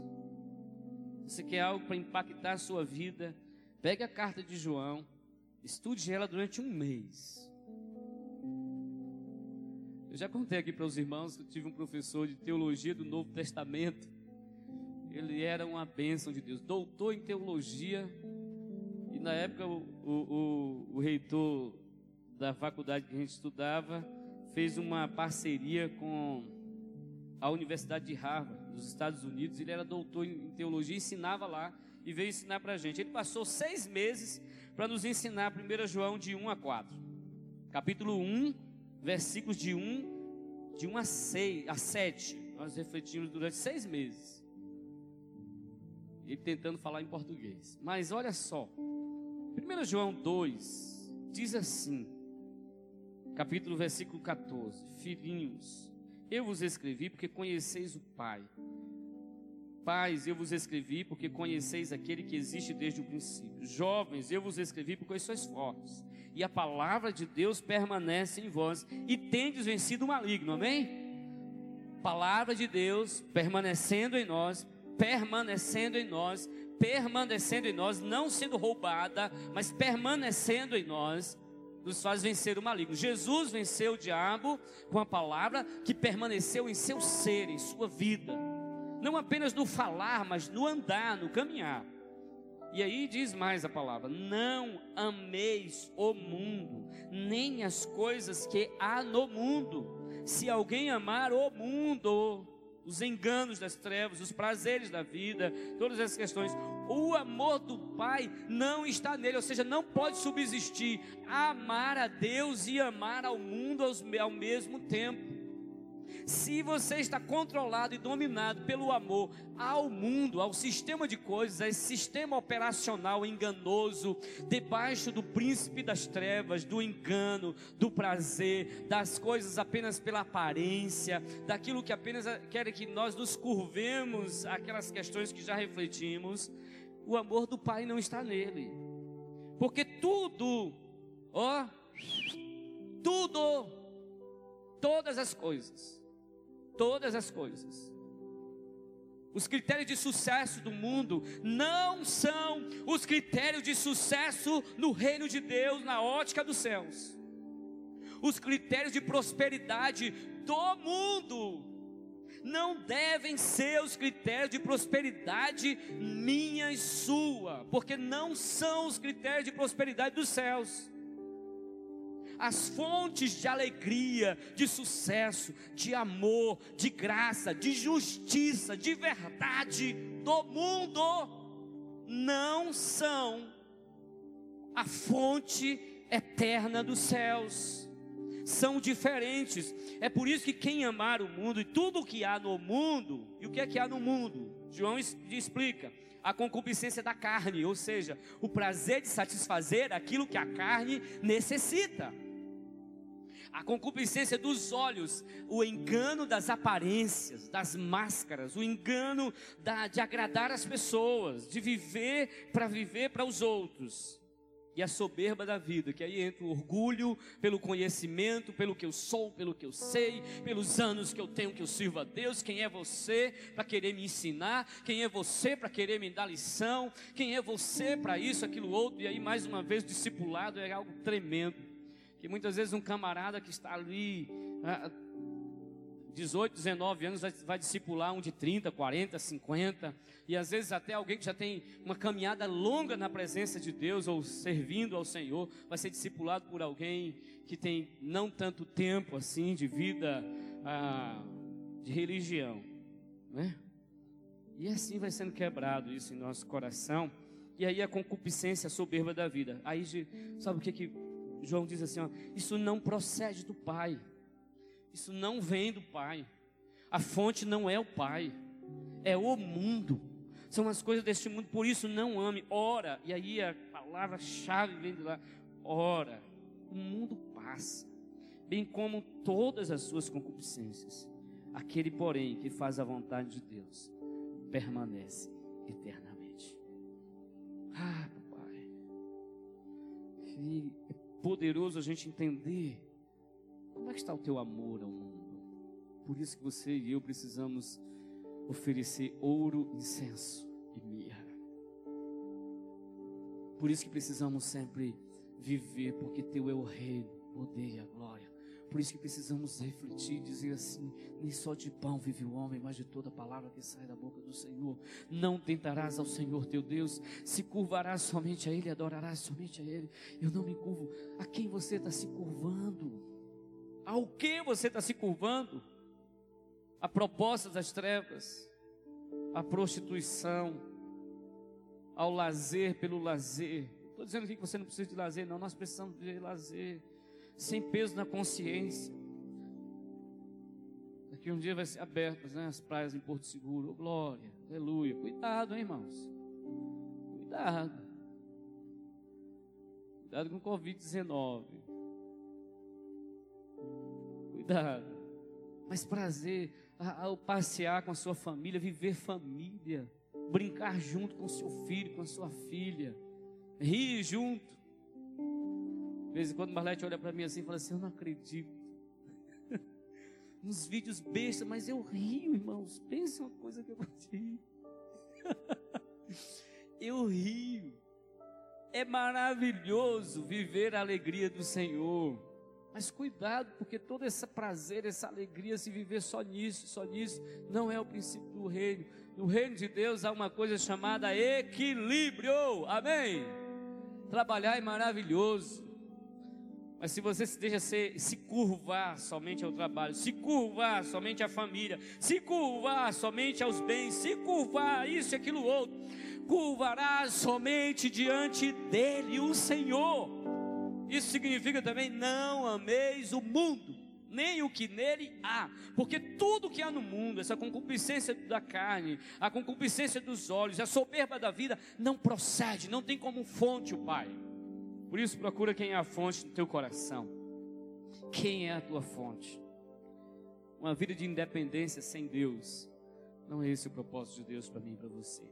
Você quer algo para impactar a sua vida? Pegue a carta de João, estude ela durante um mês. Eu já contei aqui para os irmãos que eu tive um professor de teologia do Novo Testamento. Ele era uma bênção de Deus, doutor em teologia. E na época o, o, o, reitor da faculdade que a gente estudava fez uma parceria com a Universidade de Harvard, dos Estados Unidos. Ele era doutor em teologia, ensinava lá e veio ensinar para a gente. Ele passou seis meses para nos ensinar 1 João de 1 a 4. Capítulo 1, versículos de 1, de 1 a, 6, a 7. Nós refletimos durante seis meses. Ele tentando falar em português. Mas olha só. 1 João 2 diz assim, capítulo versículo 14: Filhinhos, eu vos escrevi porque conheceis o Pai. Pais, eu vos escrevi porque conheceis aquele que existe desde o princípio. Jovens, eu vos escrevi porque sois fortes e a palavra de Deus permanece em vós e tendes vencido o maligno, amém? Palavra de Deus permanecendo em nós, permanecendo em nós, permanecendo em nós, não sendo roubada, mas permanecendo em nós, nos faz vencer o maligno. Jesus venceu o diabo com a palavra que permaneceu em seu ser, em sua vida, não apenas no falar, mas no andar, no caminhar. E aí diz mais a palavra: Não ameis o mundo, nem as coisas que há no mundo. Se alguém amar o mundo, os enganos das trevas, os prazeres da vida, todas essas questões, o amor do Pai não está nele, ou seja, não pode subsistir amar a Deus e amar ao mundo ao mesmo tempo. Se você está controlado e dominado pelo amor ao mundo, ao sistema de coisas, a esse sistema operacional enganoso, debaixo do príncipe das trevas, do engano, do prazer, das coisas apenas pela aparência, daquilo que apenas quer que nós nos curvemos aquelas questões que já refletimos, o amor do Pai não está nele. Porque tudo, ó, tudo, todas as coisas, todas as coisas. Os critérios de sucesso do mundo não são os critérios de sucesso no reino de Deus, na ótica dos céus. Os critérios de prosperidade do mundo não devem ser os critérios de prosperidade minha e sua, porque não são os critérios de prosperidade dos céus as fontes de alegria, de sucesso, de amor, de graça, de justiça, de verdade do mundo não são a fonte eterna dos céus. São diferentes. É por isso que quem amar o mundo e tudo o que há no mundo, e o que é que há no mundo? João explica: a concupiscência da carne, ou seja, o prazer de satisfazer aquilo que a carne necessita a concupiscência dos olhos, o engano das aparências, das máscaras, o engano da, de agradar as pessoas, de viver para viver para os outros. E a soberba da vida, que aí entra o orgulho pelo conhecimento, pelo que eu sou, pelo que eu sei, pelos anos que eu tenho que eu sirvo a Deus. Quem é você para querer me ensinar? Quem é você para querer me dar lição? Quem é você para isso, aquilo outro? E aí, mais uma vez, discipulado é algo tremendo que muitas vezes um camarada que está ali, 18, 19 anos, vai, discipular um de 30, 40, 50, e às vezes até alguém que já tem uma caminhada longa na presença de Deus ou servindo ao Senhor, vai ser discipulado por alguém que tem não tanto tempo assim de vida, ah, de religião, né? E assim vai sendo quebrado isso em nosso coração. E aí a concupiscência soberba da vida. Aí, sabe o que que João diz assim: ó, isso não procede do Pai, isso não vem do Pai, a fonte não é o Pai, é o mundo, São as coisas deste mundo, por isso não ame. Ora, e aí a palavra-chave vem de lá: ora. O mundo passa, bem como todas as suas concupiscências. Aquele, porém, que faz a vontade de Deus, permanece eternamente. Ah. Que é poderoso a gente entender como é que está o teu amor ao mundo. Por isso que você e eu precisamos oferecer ouro, incenso e mirra. Por isso que precisamos sempre viver, porque teu é o reino, poder e a glória. Por isso que precisamos refletir dizer assim: nem só de pão vive o homem, mas de toda palavra que sai da boca do Senhor. Não tentarás ao Senhor teu Deus, se curvarás somente a Ele, adorarás somente a Ele. Eu não me curvo. A quem você está se curvando? Ao que você está se curvando? A propostas das trevas, a prostituição, ao lazer pelo lazer. Estou dizendo aqui que você não precisa de lazer, não. Nós precisamos de lazer sem peso na consciência. Daqui um dia vai ser aberto né, as praias em Porto Seguro. Oh, glória, aleluia. Cuidado, hein, irmãos. Cuidado. Cuidado com o Covid-19. Cuidado. Mas prazer ao passear com a sua família, viver família, brincar junto com seu filho, com a sua filha, rir junto. De vez em quando Marlete olha para mim assim e fala assim: Eu não acredito. Nos vídeos bestas, mas eu rio, irmãos. Pensa uma coisa que eu vou rir. eu rio. É maravilhoso viver a alegria do Senhor. Mas cuidado, porque todo esse prazer, essa alegria, se viver só nisso, só nisso, não é o princípio do reino. No reino de Deus há uma coisa chamada equilíbrio. Amém? Trabalhar é maravilhoso. Mas se você se deixa ser, se curvar somente ao trabalho, se curvar somente à família, se curvar somente aos bens, se curvar isso e aquilo outro, curvarás somente diante dele, o Senhor. Isso significa também não ameis o mundo, nem o que nele há, porque tudo que há no mundo, essa concupiscência da carne, a concupiscência dos olhos, a soberba da vida, não procede, não tem como fonte o Pai. Por isso, procura quem é a fonte do teu coração. Quem é a tua fonte? Uma vida de independência sem Deus. Não é esse o propósito de Deus para mim e para você.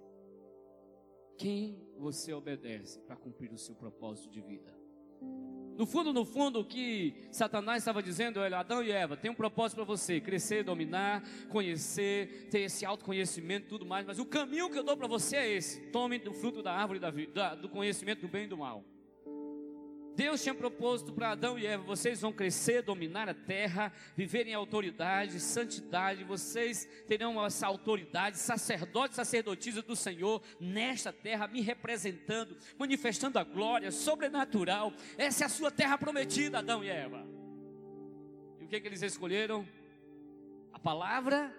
Quem você obedece para cumprir o seu propósito de vida? No fundo, no fundo, o que Satanás estava dizendo, olha, Adão e Eva, tem um propósito para você, crescer, dominar, conhecer, ter esse autoconhecimento e tudo mais, mas o caminho que eu dou para você é esse: tome do fruto da árvore da, do conhecimento do bem e do mal. Deus tinha propósito para Adão e Eva: vocês vão crescer, dominar a terra, viver em autoridade, santidade, vocês terão essa autoridade, sacerdote, sacerdotisa do Senhor nesta terra, me representando, manifestando a glória sobrenatural. Essa é a sua terra prometida, Adão e Eva. E o que, que eles escolheram? A palavra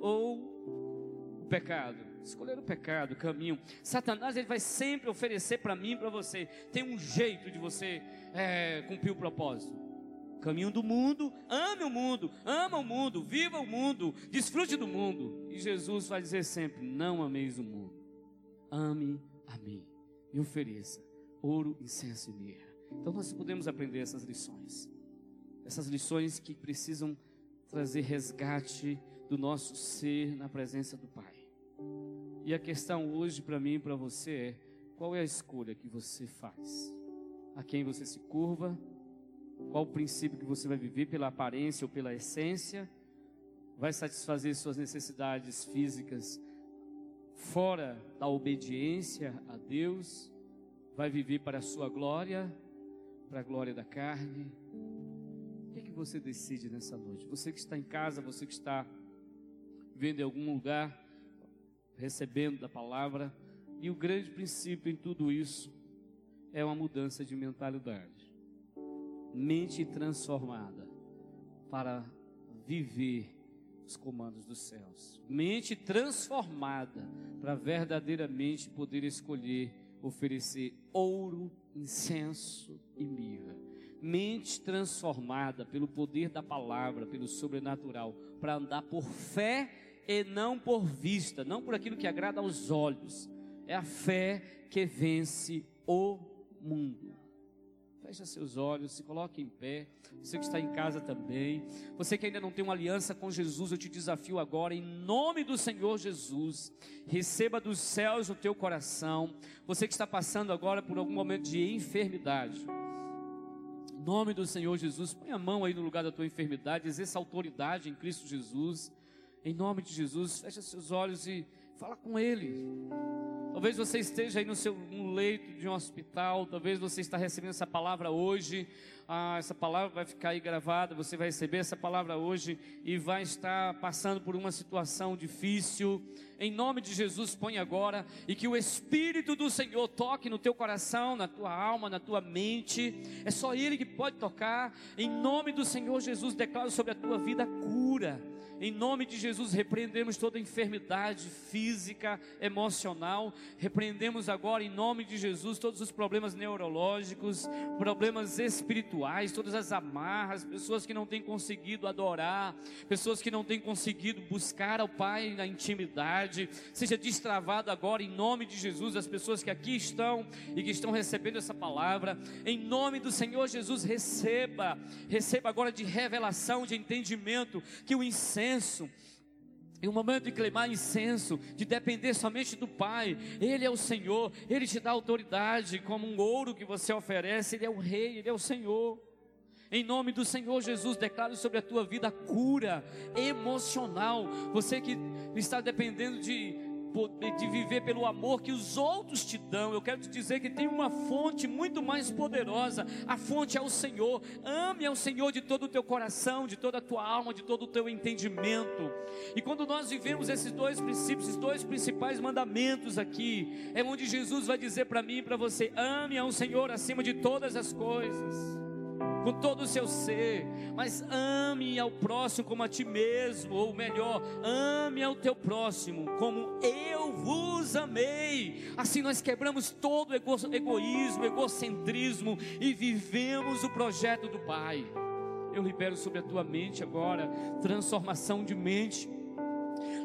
ou o pecado? Escolher o pecado, o caminho. Satanás ele vai sempre oferecer para mim para você. Tem um jeito de você é, cumprir o propósito. Caminho do mundo, ame o mundo, ama o mundo, viva o mundo, desfrute do mundo. E Jesus vai dizer sempre: não ameis o mundo, ame a mim e ofereça ouro, incenso e mirra. Então nós podemos aprender essas lições, essas lições que precisam trazer resgate do nosso ser na presença do Pai. E a questão hoje para mim e para você é: qual é a escolha que você faz? A quem você se curva? Qual o princípio que você vai viver pela aparência ou pela essência? Vai satisfazer suas necessidades físicas fora da obediência a Deus? Vai viver para a sua glória, para a glória da carne? O que, é que você decide nessa noite? Você que está em casa, você que está vendo em algum lugar, recebendo da palavra. E o grande princípio em tudo isso é uma mudança de mentalidade. Mente transformada para viver os comandos dos céus. Mente transformada para verdadeiramente poder escolher oferecer ouro, incenso e mirra. Mente transformada pelo poder da palavra, pelo sobrenatural, para andar por fé e não por vista, não por aquilo que agrada aos olhos. É a fé que vence o mundo. Feche seus olhos, se coloque em pé. Você que está em casa também. Você que ainda não tem uma aliança com Jesus, eu te desafio agora, em nome do Senhor Jesus. Receba dos céus o teu coração. Você que está passando agora por algum momento de enfermidade. Em nome do Senhor Jesus, põe a mão aí no lugar da tua enfermidade, exerça autoridade em Cristo Jesus. Em nome de Jesus, feche seus olhos e fala com Ele. Talvez você esteja aí no seu no leito de um hospital, talvez você está recebendo essa palavra hoje. Ah, essa palavra vai ficar aí gravada, você vai receber essa palavra hoje e vai estar passando por uma situação difícil. Em nome de Jesus, põe agora e que o Espírito do Senhor toque no teu coração, na tua alma, na tua mente. É só Ele que pode tocar. Em nome do Senhor Jesus, declaro sobre a tua vida cura em nome de Jesus, repreendemos toda enfermidade física, emocional. Repreendemos agora, em nome de Jesus, todos os problemas neurológicos, problemas espirituais, todas as amarras, pessoas que não têm conseguido adorar, pessoas que não têm conseguido buscar ao Pai na intimidade. Seja destravado agora, em nome de Jesus, as pessoas que aqui estão e que estão recebendo essa palavra. Em nome do Senhor Jesus, receba, receba agora de revelação, de entendimento, que o incenso. Em um momento de clamar incenso, de depender somente do Pai, Ele é o Senhor, Ele te dá autoridade, como um ouro que você oferece, Ele é o Rei, Ele é o Senhor. Em nome do Senhor Jesus, declaro sobre a tua vida cura emocional. Você que está dependendo de de viver pelo amor que os outros te dão. Eu quero te dizer que tem uma fonte muito mais poderosa. A fonte é o Senhor. Ame ao Senhor de todo o teu coração, de toda a tua alma, de todo o teu entendimento. E quando nós vivemos esses dois princípios, esses dois principais mandamentos aqui, é onde Jesus vai dizer para mim e para você: ame ao Senhor acima de todas as coisas com todo o seu ser, mas ame ao próximo como a ti mesmo, ou melhor, ame ao teu próximo como eu vos amei. Assim nós quebramos todo o ego, egoísmo, egocentrismo e vivemos o projeto do Pai. Eu libero sobre a tua mente agora transformação de mente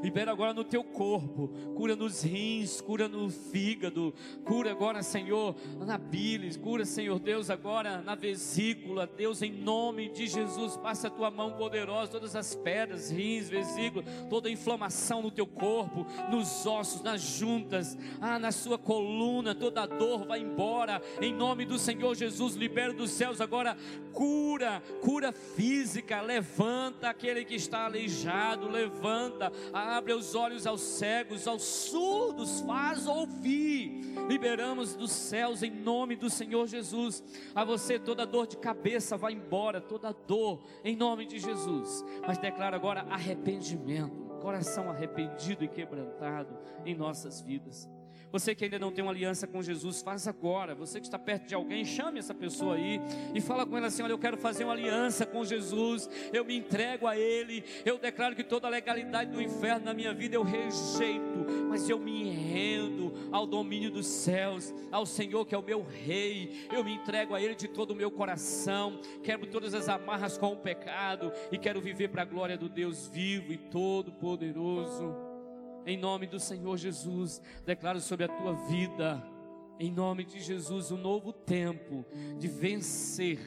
libera agora no teu corpo, cura nos rins, cura no fígado, cura agora, Senhor, na bilis, cura, Senhor Deus, agora na vesícula, Deus, em nome de Jesus, passa a tua mão poderosa, todas as pedras, rins, vesícula, toda a inflamação no teu corpo, nos ossos, nas juntas, ah, na sua coluna, toda a dor vai embora, em nome do Senhor Jesus, libera dos céus agora, cura, cura física, levanta aquele que está aleijado, levanta, abre os olhos aos cegos, aos surdos, faz ouvir. Liberamos dos céus em nome do Senhor Jesus. A você toda dor de cabeça vai embora, toda dor em nome de Jesus. Mas declara agora arrependimento, coração arrependido e quebrantado em nossas vidas. Você que ainda não tem uma aliança com Jesus, faz agora. Você que está perto de alguém, chame essa pessoa aí e fala com ela assim: Olha, eu quero fazer uma aliança com Jesus. Eu me entrego a Ele. Eu declaro que toda a legalidade do inferno na minha vida eu rejeito, mas eu me rendo ao domínio dos céus, ao Senhor que é o meu Rei. Eu me entrego a Ele de todo o meu coração. Quebro todas as amarras com o pecado e quero viver para a glória do Deus vivo e todo-poderoso. Em nome do Senhor Jesus, declaro sobre a tua vida, em nome de Jesus, um novo tempo de vencer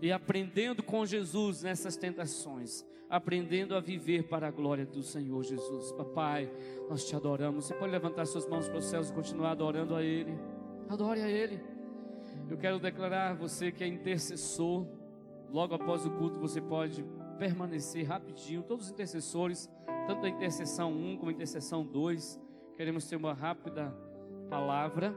e aprendendo com Jesus nessas tentações, aprendendo a viver para a glória do Senhor Jesus. Papai, nós te adoramos. Você pode levantar suas mãos para os céus e continuar adorando a Ele. Adore a Ele. Eu quero declarar você que é intercessor. Logo após o culto, você pode permanecer rapidinho. Todos os intercessores tanto a intercessão 1 como a intercessão 2. Queremos ter uma rápida palavra.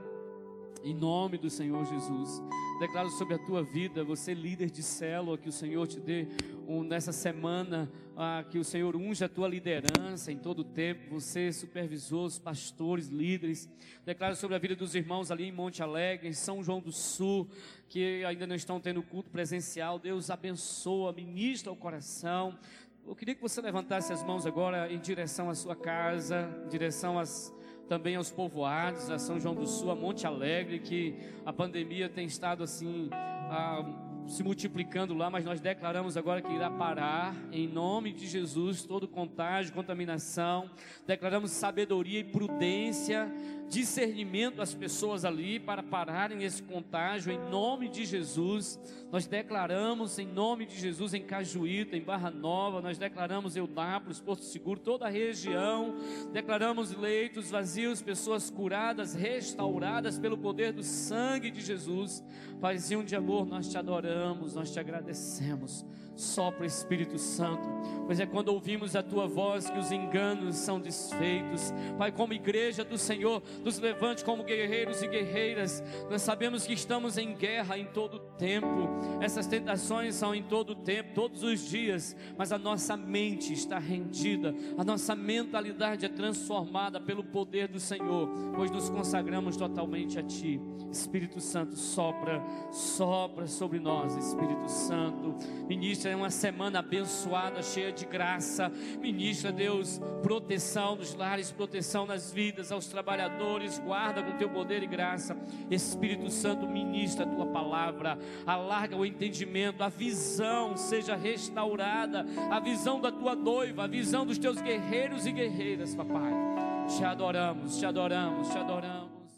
Em nome do Senhor Jesus, declaro sobre a tua vida, você líder de célula, que o Senhor te dê um, nessa semana, ah, que o Senhor unja a tua liderança em todo o tempo, você, supervisores, pastores, líderes. Declaro sobre a vida dos irmãos ali em Monte Alegre, em São João do Sul, que ainda não estão tendo culto presencial. Deus abençoa, ministra o coração. Eu queria que você levantasse as mãos agora em direção à sua casa, em direção às, também aos povoados, a São João do Sul, a Monte Alegre, que a pandemia tem estado assim, ah, se multiplicando lá, mas nós declaramos agora que irá parar, em nome de Jesus, todo contágio, contaminação. Declaramos sabedoria e prudência, discernimento às pessoas ali para pararem esse contágio, em nome de Jesus. Nós declaramos, em nome de Jesus, em Cajuíta, em Barra Nova, nós declaramos Eudápolis, Porto Seguro, toda a região. Declaramos leitos vazios, pessoas curadas, restauradas pelo poder do sangue de Jesus. Paizinho de amor, nós te adoramos, nós te agradecemos. Sopra Espírito Santo, pois é quando ouvimos a tua voz que os enganos são desfeitos. Pai, como igreja do Senhor, nos levante como guerreiros e guerreiras. Nós sabemos que estamos em guerra em todo tempo. Essas tentações são em todo tempo, todos os dias, mas a nossa mente está rendida, a nossa mentalidade é transformada pelo poder do Senhor, pois nos consagramos totalmente a ti. Espírito Santo, sopra, sopra sobre nós, Espírito Santo. Ministra uma semana abençoada, cheia de graça. Ministra, Deus, proteção nos lares, proteção nas vidas, aos trabalhadores. Guarda com teu poder e graça. Espírito Santo, ministra a tua palavra. Alarga o entendimento, a visão seja restaurada. A visão da tua noiva, a visão dos teus guerreiros e guerreiras, papai. Te adoramos, te adoramos, te adoramos.